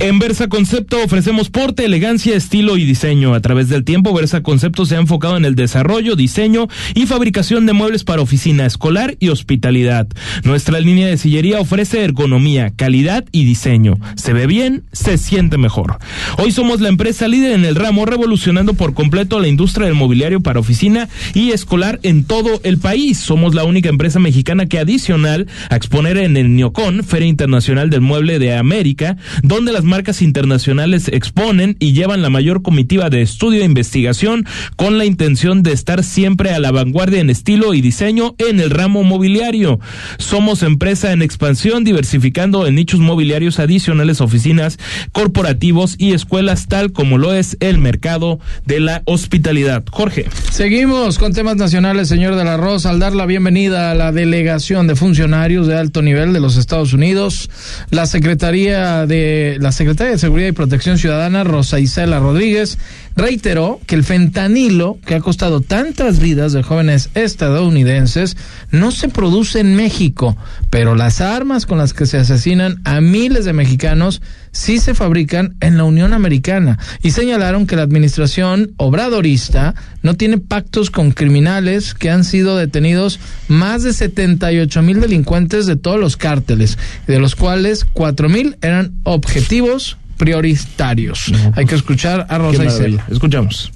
En Versa Concepto ofrecemos porte, elegancia, estilo y diseño. A través del tiempo, Versa Concepto se ha enfocado en el desarrollo, diseño y fabricación de muebles para oficina escolar y hospitalidad. Nuestra línea de sillería ofrece ergonomía, calidad y diseño. Se ve bien, se siente mejor. Hoy somos la empresa líder en el ramo, revolucionando por completo la industria del mobiliario para oficina y escolar en todo el país. Somos la única empresa mexicana que adicional a exponer en el Neocon, Feria Internacional del Mueble de América, donde las marcas internacionales exponen y llevan la mayor comitiva de estudio e investigación con la intención de estar siempre a la vanguardia en estilo y diseño en el ramo mobiliario. Somos empresa en expansión, diversificando en nichos mobiliarios adicionales oficinas, corporativos y escuelas, tal como lo es el mercado de la hospitalidad. Jorge. Seguimos con temas nacionales, señor de la Rosa, al dar la bienvenida a la delegación de funcionarios de alto nivel de los Estados Unidos, la Secretaría de la Secretaría de Seguridad y Protección Ciudadana, Rosa Isela Rodríguez, reiteró que el fentanilo, que ha costado tantas vidas de jóvenes estadounidenses, no se produce en México, pero las armas con las que se asesinan a miles de mexicanos sí se fabrican en la Unión Americana. Y señalaron que la administración obradorista no tiene pactos con criminales que han sido detenidos más de 78 mil delincuentes de todos los cárteles, de los cuales 4 mil eran objetivos prioritarios. Hay que escuchar a Rosa. Isela. Escuchamos.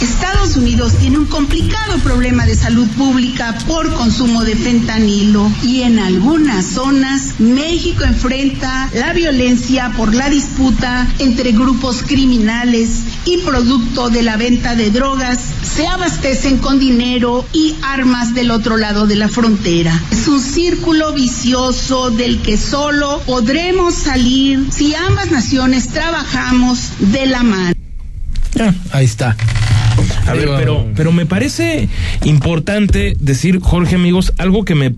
Estados Unidos tiene un complicado problema de salud pública por consumo de fentanilo y en algunas zonas México enfrenta la violencia por la disputa entre grupos criminales y producto de la venta de drogas se abastecen con dinero y armas del otro lado de la frontera. Es un círculo vicioso del que solo podremos salir si ambas naciones trabajamos de la mano. Ya, ahí está. A ver, pero, pero me parece importante decir, Jorge, amigos, algo que me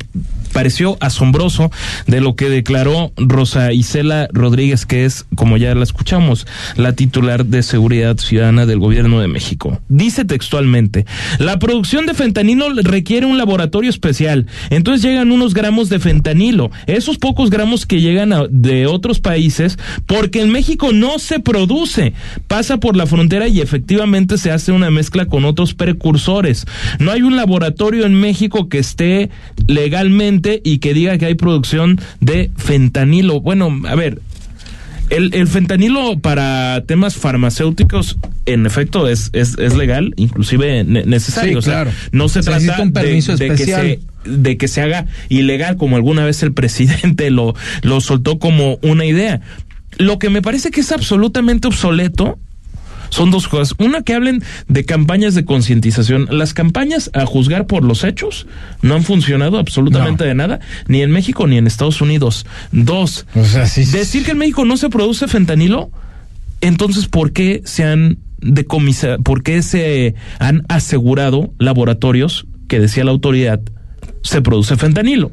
pareció asombroso de lo que declaró Rosa Isela Rodríguez, que es, como ya la escuchamos, la titular de Seguridad Ciudadana del Gobierno de México. Dice textualmente, la producción de fentanilo requiere un laboratorio especial, entonces llegan unos gramos de fentanilo, esos pocos gramos que llegan a- de otros países, porque en México no se produce, pasa por la frontera y efectivamente se hace una mezcla con otros precursores. No hay un laboratorio en México que esté legalmente y que diga que hay producción de fentanilo. Bueno, a ver, el, el fentanilo para temas farmacéuticos, en efecto, es, es, es legal, inclusive ne- necesario. Sí, O sea, claro. no se Se trata un de- permiso de, que se de que se haga ilegal como alguna vez el presidente lo, lo soltó como una idea. Lo que me parece que es absolutamente obsoleto son dos cosas. Una, que hablen de campañas de concientización. Las campañas, a juzgar por los hechos, no han funcionado absolutamente de nada, ni en México ni en Estados Unidos. Dos, O sea, sí- decir que en México no se produce fentanilo, entonces, ¿por qué se han decomisado, por qué se han asegurado laboratorios que decía la autoridad se produce fentanilo?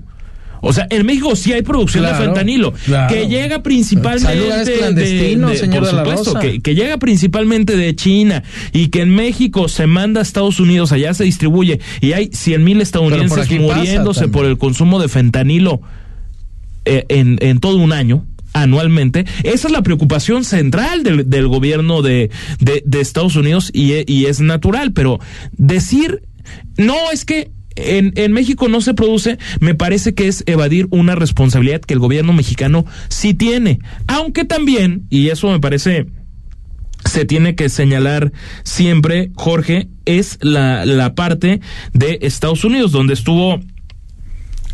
O sea, en México sí hay producción Claro, de fentanilo, claro. que llega principalmente de- de- señor por de la supuesto, Rosa. que, que llega principalmente de China y que en México se manda a Estados Unidos, allá se distribuye y hay cien mil estadounidenses muriéndose por el consumo de fentanilo eh, en, en todo un año anualmente. Esa es la preocupación central del, del gobierno de, de, de Estados Unidos y, y es natural, pero decir, no, es que en, en México no se produce, me parece que es evadir una responsabilidad que el gobierno mexicano sí tiene, aunque también, y eso me parece se tiene que señalar siempre, Jorge, es la, la parte de Estados Unidos, donde estuvo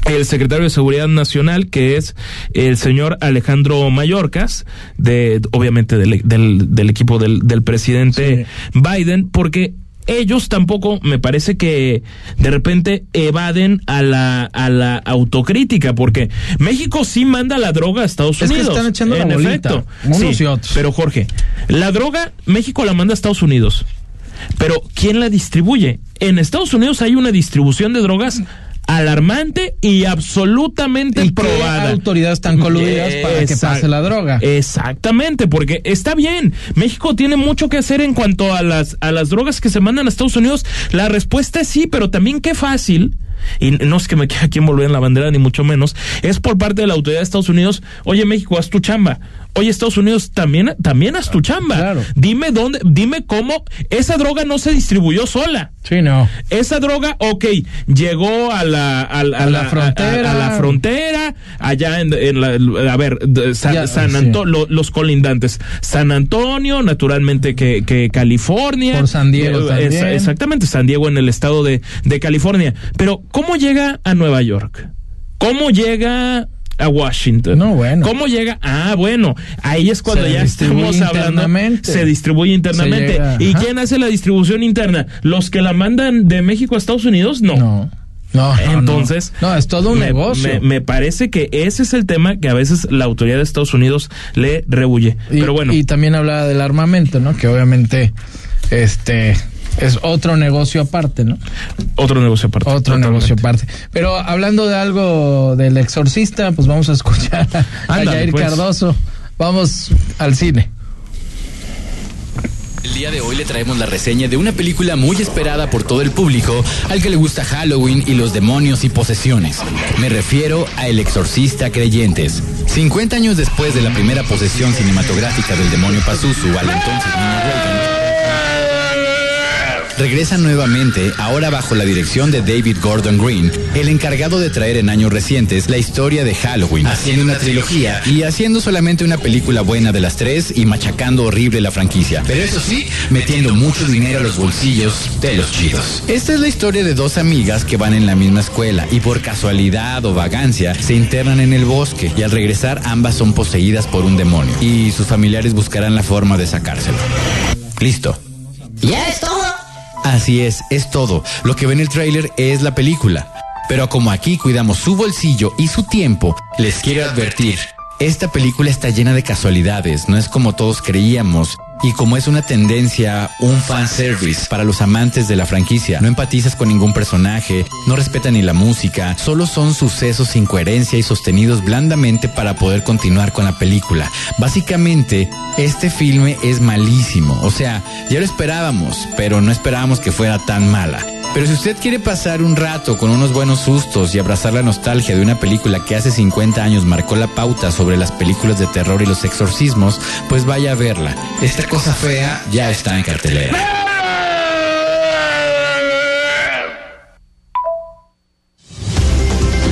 el secretario de Seguridad Nacional, que es el señor Alejandro Mayorkas, de, obviamente del, del, del equipo del, del presidente Biden, porque ellos tampoco me parece que de repente evaden a la, a la autocrítica, porque México sí manda la droga a Estados Es que Unidos. están echando la en bolita, efecto. Sí, y otros. Pero Jorge, la droga México la manda a Estados Unidos. Pero ¿quién la distribuye? En Estados Unidos hay una distribución de drogas alarmante y absolutamente ¿Y qué probada. autoridades están coludidas para que pase la droga? Exactamente, porque está bien. México tiene mucho que hacer en cuanto a las a las drogas que se mandan a Estados Unidos. La respuesta es sí, pero también qué fácil. Y no es que me quede aquí envolver en la bandera, ni mucho menos. Es por parte de la autoridad de Estados Unidos. Oye, México, haz tu chamba. Oye, Estados Unidos, también, también haz tu chamba. Claro. Dime dónde, dime cómo. Esa droga no se distribuyó sola. Sí, no. Esa droga, ok, llegó a la, a, la- A la frontera. a, a la frontera, allá en, en la, a ver, San, Ya, San sí. Anto- lo- los colindantes, San Antonio, naturalmente que, que California. Por San Diego Eh, es- también. exactamente, San Diego en el estado de, de California. Pero, ¿cómo llega a Nueva York? ¿Cómo llega a Washington? No, bueno. ¿Cómo llega? Ah, bueno, ahí es cuando Se ya estamos hablando. Se distribuye internamente. Se llega, ¿Y ajá. quién hace la distribución interna? ¿Los que la mandan de México a Estados Unidos? No. No. No, Entonces, no, No, es todo un me, negocio. Me, me parece que ese es el tema que a veces la autoridad de Estados Unidos le rebulle. Y, Pero bueno, y también hablaba del armamento, ¿no? Que obviamente este es otro negocio aparte, ¿no? otro negocio aparte. Otro Totalmente. negocio aparte. Pero hablando de algo del exorcista, pues vamos a escuchar a, a Ándale, Jair pues. Cardoso. Vamos al cine. El día de hoy le traemos la reseña de una película muy esperada por todo el público al que le gusta Halloween y los demonios y posesiones. Me refiero a El Exorcista Creyentes. 50 años después de la primera posesión cinematográfica del demonio Pazuzu al entonces niño Reagan, regresa nuevamente, ahora bajo la dirección de David Gordon Green, el encargado de traer en años recientes la historia de Halloween, haciendo una trilogía y haciendo solamente una película buena de las tres y machacando horrible la franquicia. Pero eso sí, metiendo mucho dinero a los bolsillos de los chidos. Esta es la historia de dos amigas que van en la misma escuela y por casualidad o vagancia se internan en el bosque y al regresar ambas son poseídas por un demonio y sus familiares buscarán la forma de sacárselo. Listo. ¿Ya es todo? Así es, es todo. Lo que ve en el tráiler es la película. Pero como aquí cuidamos su bolsillo y su tiempo, les quiero advertir, esta película está llena de casualidades, no es como todos creíamos. Y como es una tendencia, un fanservice para los amantes de la franquicia, no empatizas con ningún personaje, no respetan ni la música, solo son sucesos sin coherencia y sostenidos blandamente para poder continuar con la película. Básicamente, este filme es malísimo, o sea, ya lo esperábamos, pero no esperábamos que fuera tan mala. Pero si usted quiere pasar un rato con unos buenos sustos y abrazar la nostalgia de una película que hace 50 años marcó la pauta sobre las películas de terror y los exorcismos, pues vaya a verla. Cosa fea ya está en cartelera.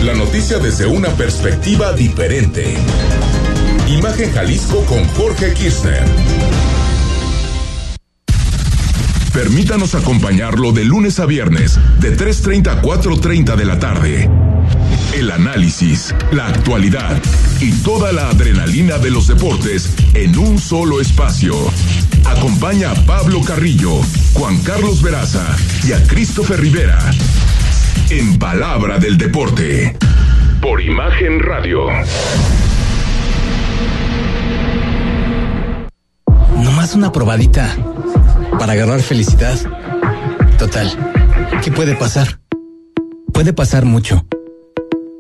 La noticia desde una perspectiva diferente. Imagen Jalisco con Jorge Kirchner. Permítanos acompañarlo de lunes a viernes, de 3.30 a 4.30 de la tarde. El análisis, la actualidad y toda la adrenalina de los deportes en un solo espacio. Acompaña a Pablo Carrillo, Juan Carlos Veraza y a Christopher Rivera. En Palabra del Deporte. Por Imagen Radio. Nomás una probadita para agarrar felicidad. Total, ¿qué puede pasar? Puede pasar mucho.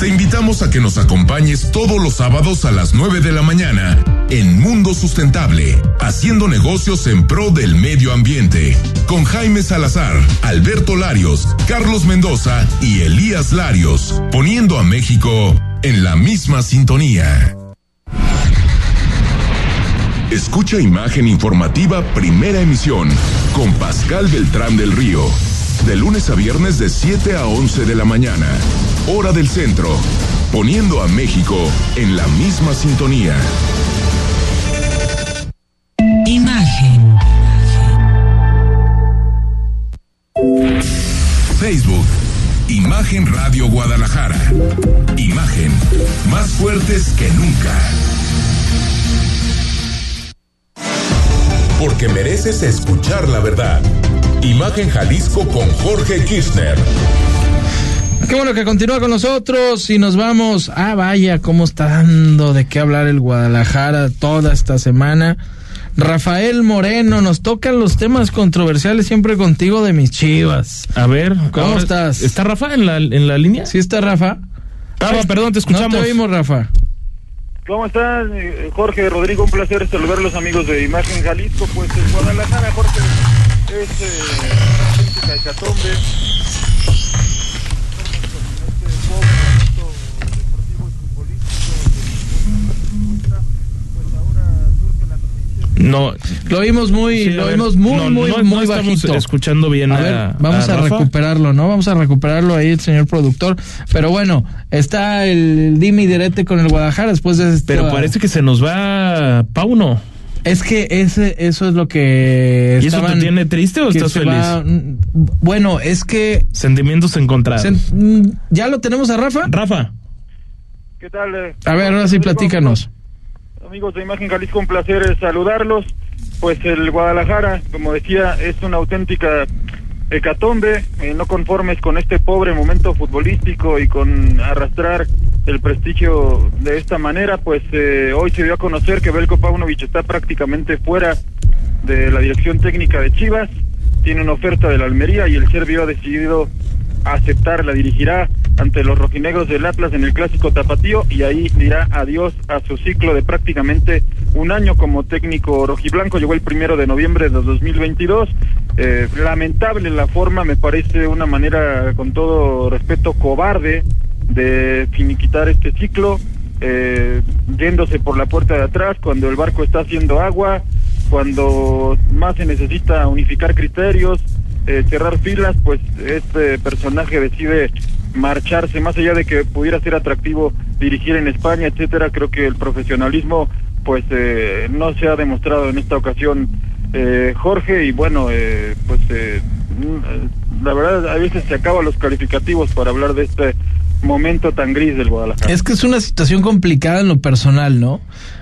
Te invitamos a que nos acompañes todos los sábados a las 9 de la mañana en Mundo Sustentable, haciendo negocios en pro del medio ambiente, con Jaime Salazar, Alberto Larios, Carlos Mendoza y Elías Larios, poniendo a México en la misma sintonía. Escucha imagen informativa Primera Emisión con Pascal Beltrán del Río. De lunes a viernes de 7 a 11 de la mañana. Hora del centro. Poniendo a México en la misma sintonía. Imagen. Facebook. Imagen Radio Guadalajara. Imagen. Más fuertes que nunca. Porque mereces escuchar la verdad. Imagen Jalisco con Jorge Kirchner. Qué bueno que continúa con nosotros y nos vamos. Ah, vaya, cómo está dando de qué hablar el Guadalajara toda esta semana. Rafael Moreno, nos tocan los temas controversiales siempre contigo de mis chivas. A ver, ¿cómo ahora, estás? ¿Está Rafa en la, en la línea? Sí está Rafa. Rafa, perdón, te escuchamos. No te oímos, Rafa. ¿Cómo están? Eh, Jorge, Rodrigo, un placer saludar a los amigos de Imagen Jalisco. Pues en Guadalajara, Jorge, es eh, una auténtica hecatombe. No, lo vimos muy, Sí, lo ver, vimos muy, no, muy, no- no muy estamos bajito. escuchando bien a, a- ver, vamos a recuperarlo, ¿no? Vamos a recuperarlo ahí el señor productor. Pero bueno, está el Dimi Direte con el Guadalajara después de esta- pero parece que se nos va Pauno. Es que ese, eso es lo que. ¿Y eso te tiene triste o estás feliz? va- mm, bueno, es que. Sentimientos encontrados. se- mm, ¿Ya lo tenemos a Rafa? Rafa. ¿Qué tal? eh? A ver, ahora sí, platícanos. Amigos de Imagen Jalisco, un placer eh, saludarlos. Pues el Guadalajara, como decía, es una auténtica hecatombe, eh, no conformes con este pobre momento futbolístico y con arrastrar el prestigio de esta manera, pues eh, hoy se dio a conocer que Belko Paunovic está prácticamente fuera de la dirección técnica de Chivas, tiene una oferta de la Almería y el serbio ha decidido aceptarla, dirigirá ante los rojinegros del Atlas en el clásico tapatío y ahí dirá adiós a su ciclo de prácticamente un año como técnico rojiblanco. Llegó el primero de noviembre de 2022. Eh, lamentable la forma, me parece una manera, con todo respeto, cobarde de finiquitar este ciclo, eh, yéndose por la puerta de atrás cuando el barco está haciendo agua, cuando más se necesita unificar criterios, eh, cerrar filas, pues este personaje decide marcharse, más allá de que pudiera ser atractivo dirigir en España, etcétera, creo que el profesionalismo pues eh, no se ha demostrado en esta ocasión eh, Jorge y bueno eh, pues eh, mm, la verdad a veces se acaban los calificativos para hablar de este momento tan gris del Guadalajara. Es que es una situación complicada en lo personal, ¿no?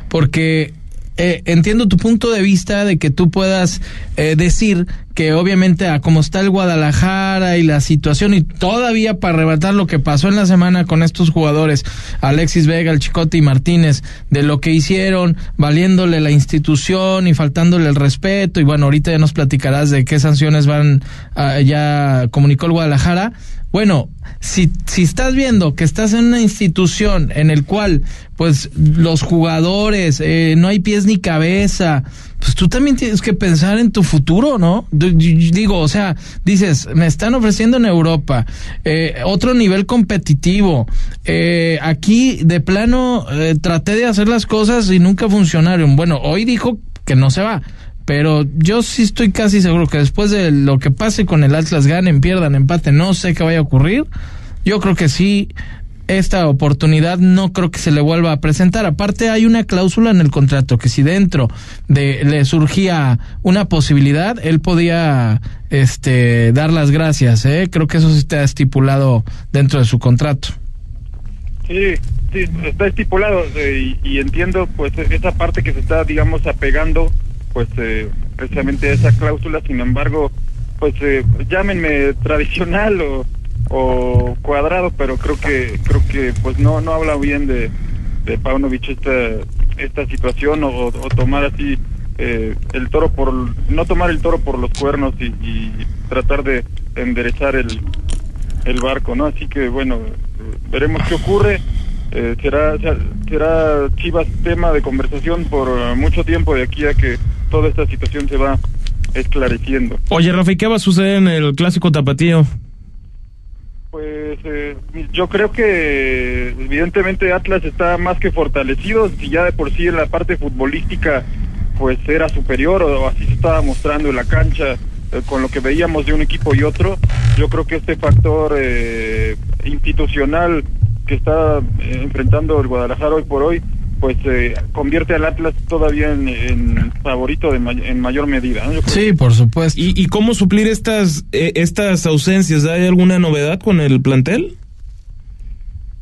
Porque eh, entiendo tu punto de vista de que tú puedas eh, decir que obviamente a cómo está el Guadalajara y la situación y todavía para arrebatar lo que pasó en la semana con estos jugadores, Alexis Vega, el Chicote y Martínez, de lo que hicieron, valiéndole la institución y faltándole el respeto y bueno, ahorita ya nos platicarás de qué sanciones van, a, ya comunicó el Guadalajara. Bueno, si, si estás viendo que estás en una institución en el cual, pues, los jugadores, eh, no hay pies ni cabeza, pues tú también tienes que pensar en tu futuro, ¿no? Digo, o sea, dices, me están ofreciendo en Europa eh, otro nivel competitivo. Eh, aquí, de plano, eh, traté de hacer las cosas y nunca funcionaron. Bueno, hoy dijo que no se va. Pero yo sí estoy casi seguro que después de lo que pase con el Atlas, ganen, pierdan, empate, no sé qué vaya a ocurrir. Yo creo que sí, esta oportunidad no creo que se le vuelva a presentar. Aparte hay una cláusula en el contrato que si dentro de le surgía una posibilidad, él podía este dar las gracias, ¿eh? Creo que eso sí está estipulado dentro de su contrato. Sí, sí, está estipulado eh, y, y entiendo pues esa parte que se está, digamos, apegando pues eh, precisamente esa cláusula, sin embargo, pues eh, llámenme tradicional o, o cuadrado, pero creo que creo que pues no no habla bien de, de Paunovic esta esta situación o, o tomar así eh, el toro por no tomar el toro por los cuernos y, y tratar de enderezar el el barco, ¿no? Así que bueno, veremos qué ocurre. Eh, será, será Chivas tema de conversación por eh, mucho tiempo de aquí a que toda esta situación se va esclareciendo. Oye, Rafa, ¿y qué va a suceder en el clásico tapatío? Pues eh, yo creo que evidentemente Atlas está más que fortalecido, si ya de por sí en la parte futbolística pues era superior o, así se estaba mostrando en la cancha eh, con lo que veíamos de un equipo y otro, yo creo que este factor eh, institucional que está eh, enfrentando el Guadalajara hoy por hoy pues eh, convierte al Atlas todavía en, en favorito de may- en mayor medida. Sí, por supuesto. ¿Y, y cómo suplir estas, eh, estas ausencias? ¿Hay alguna novedad con el plantel?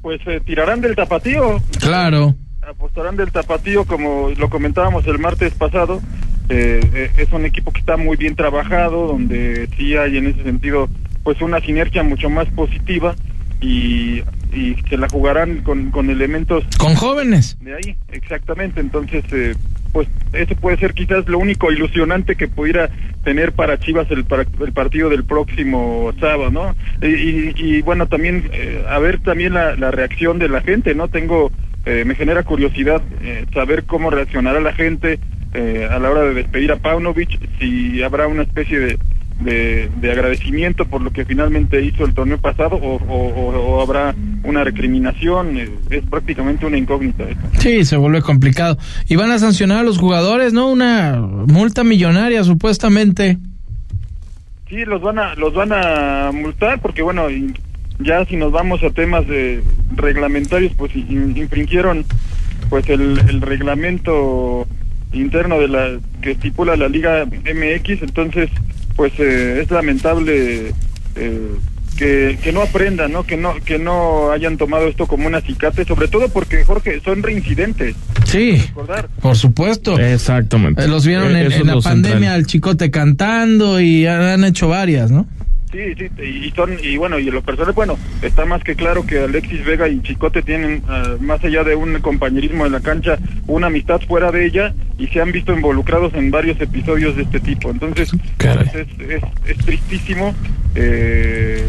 pues eh, tirarán del tapatío. Claro. Apostarán del tapatío, como lo comentábamos el martes pasado. Eh, eh, es un equipo que está muy bien trabajado, donde sí hay en ese sentido pues una sinergia mucho más positiva y, y se la jugarán con, con elementos Con jóvenes. de ahí, exactamente. Entonces, eh, pues ese puede ser quizás lo único ilusionante que pudiera tener para Chivas el, para- el partido del próximo sábado, ¿no? Y, y- y, bueno, también eh, a ver también la, la reacción de la gente, ¿no? Tengo, eh, me genera curiosidad eh, saber cómo reaccionará la gente eh, a la hora de despedir a Paunovic, si habrá una especie de, de, de agradecimiento por lo que finalmente hizo el torneo pasado o, o- habrá una recriminación, eh, es prácticamente una incógnita. esto. Sí, se vuelve complicado. Y van a sancionar a los jugadores, ¿no? Una multa millonaria, supuestamente. Sí, los van a los van a multar porque bueno, ya si nos vamos a temas de reglamentarios, pues in- infringieron pues el, el reglamento interno de la que estipula la Liga MX, entonces pues eh, es lamentable eh, que, que no aprendan, ¿no? Que no que no hayan tomado esto como un acicate, sobre todo porque Jorge son reincidentes. Sí, Recordar. por supuesto. Exactamente. Eh, Los vieron Eh, en, la pandemia central. al chicote cantando y han hecho varias, ¿no? Sí, sí, y son y bueno, y en lo personal, bueno, está más que claro que Alexis Vega y Chicote tienen ah, más allá de un compañerismo en la cancha, una amistad fuera de ella y se han visto involucrados en varios episodios de este tipo. Entonces, pues, es, es, es tristísimo eh,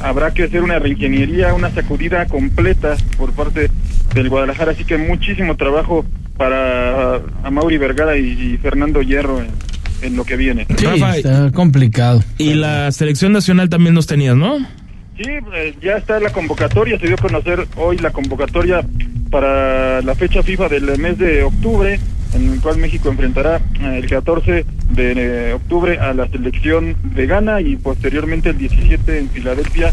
habrá que hacer una reingeniería, una sacudida completa por parte del Guadalajara, así que muchísimo trabajo para a Mauri Vergara y, y Fernando Hierro en, en lo que viene. Sí, Rafa, está complicado. Y la selección nacional también nos tenías, ¿no? Sí, eh, ya está la convocatoria, se dio a conocer hoy la convocatoria para la fecha FIFA del mes de octubre, en el cual México enfrentará eh, el 14 de eh, octubre a la selección de Ghana y posteriormente el 17 en Filadelfia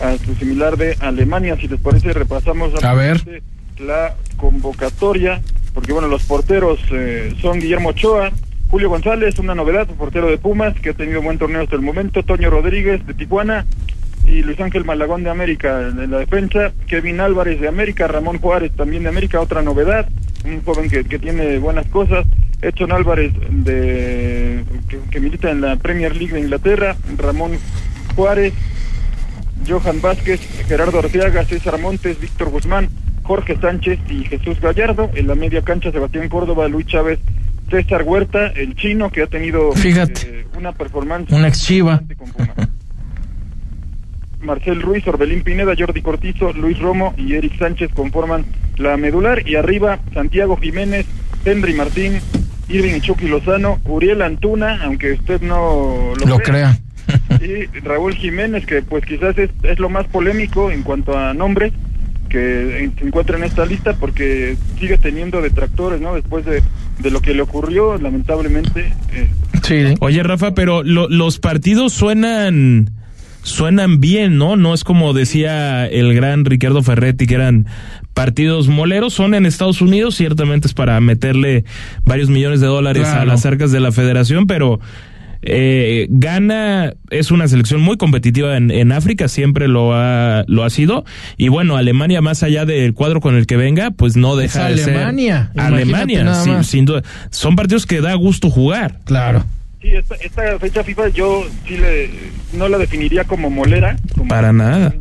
a su similar de Alemania. Si les parece, repasamos A ver. la convocatoria, porque bueno, los porteros eh, son Guillermo Ochoa, Julio González, una novedad, portero de Pumas, que ha tenido buen torneo hasta el momento, Toño Rodríguez de Tijuana, y Luis Ángel Malagón de América en la defensa, Kevin Álvarez de América, Ramón Juárez también de América, otra novedad, un joven que, que tiene buenas cosas, Edson Álvarez de que, que milita en la Premier League de Inglaterra, Ramón Juárez, Johan Vázquez, Gerardo Arteaga, César Montes, Víctor Guzmán, Jorge Sánchez y Jesús Gallardo, en la media cancha Sebastián Córdoba, Luis Chávez, César Huerta, el chino que ha tenido Fíjate. eh, una performance Un ex chiva. Marcel Ruiz, Orbelín Pineda, Jordi Cortizo, Luis Romo y Eric Sánchez conforman la medular y arriba Santiago Jiménez, Henry Martín, Irving Chucky Lozano, Uriel Antuna, aunque usted no lo, Lo crea. y Raúl Jiménez, que pues quizás es, es lo más polémico en cuanto a nombres que se encuentra en esta lista porque sigue teniendo detractores, ¿no? Después de, de lo que le ocurrió, lamentablemente. eh, Sí. Oye, Rafa, pero lo- los partidos suenan suenan bien, ¿no? No es como decía el gran Ricardo Ferretti que eran partidos moleros, son en Estados Unidos, ciertamente es para meterle varios millones de dólares a las arcas de la federación, pero eh, Ghana es una selección muy competitiva en, en África, siempre lo ha, lo ha sido. Y bueno, Alemania, más allá del cuadro con el que venga, pues no deja Es de ser Alemania, imagínate Alemania, sin, sin duda. Son partidos que da gusto jugar. Claro. Sí, esta, esta fecha FIFA yo sí le, no la definiría como molera. Como Para nada.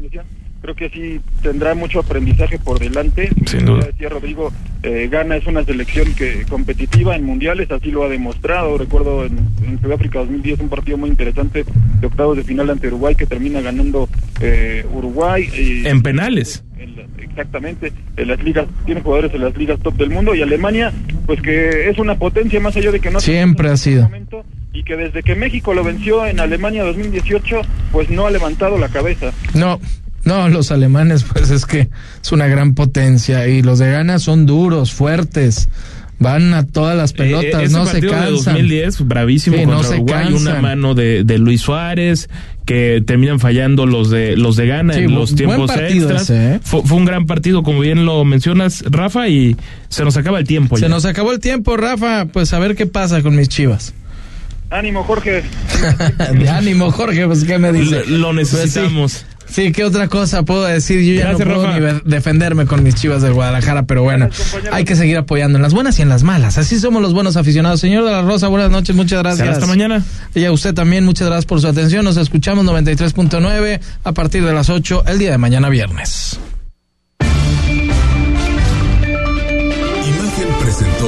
Creo que sí tendrá mucho aprendizaje por delante. Sin duda. decía Rodrigo, eh, Ghana es una selección que competitiva en mundiales, así lo ha demostrado. Recuerdo en, en Sudáfrica 2010 un partido muy interesante de octavos de final ante Uruguay que termina ganando eh, Uruguay. y- En penales. en la- exactamente, en las ligas, tiene jugadores en las ligas top del mundo y Alemania, pues que es una potencia más allá de que no Siempre ha sido. y que desde que México lo venció en Alemania 2018, pues no ha levantado la cabeza. No, no, los alemanes, pues es que es una gran potencia y los de Ghana son duros, fuertes, van a todas las pelotas, Eh, ese no se partido de cansan. 2010, bravísimo Sí, no contra se Uruguay, una mano de, de Luis Suárez, que terminan fallando los de los de Ghana Sí, en los tiempos extras. ese, ¿eh? fue, fue un gran partido, como bien lo mencionas, Rafa, y se nos acaba el tiempo. Se ya. nos acabó el tiempo, Rafa, pues a ver qué pasa con mis chivas. Ánimo, Jorge. De ánimo, Jorge, pues qué me dice. Lo- lo Pues, sí. Sí, ¿qué otra cosa puedo decir? Yo ya Gracias, no puedo Rafa. ni defenderme con mis chivas de Guadalajara, pero bueno, hay que seguir apoyando en las buenas y en las malas. Así somos los buenos aficionados. Señor de la Rosa, buenas noches, muchas gracias. Hasta mañana. Y a usted también, muchas gracias por su atención. Nos escuchamos 93.9 a partir de las 8 el día de mañana viernes. Imagen presentó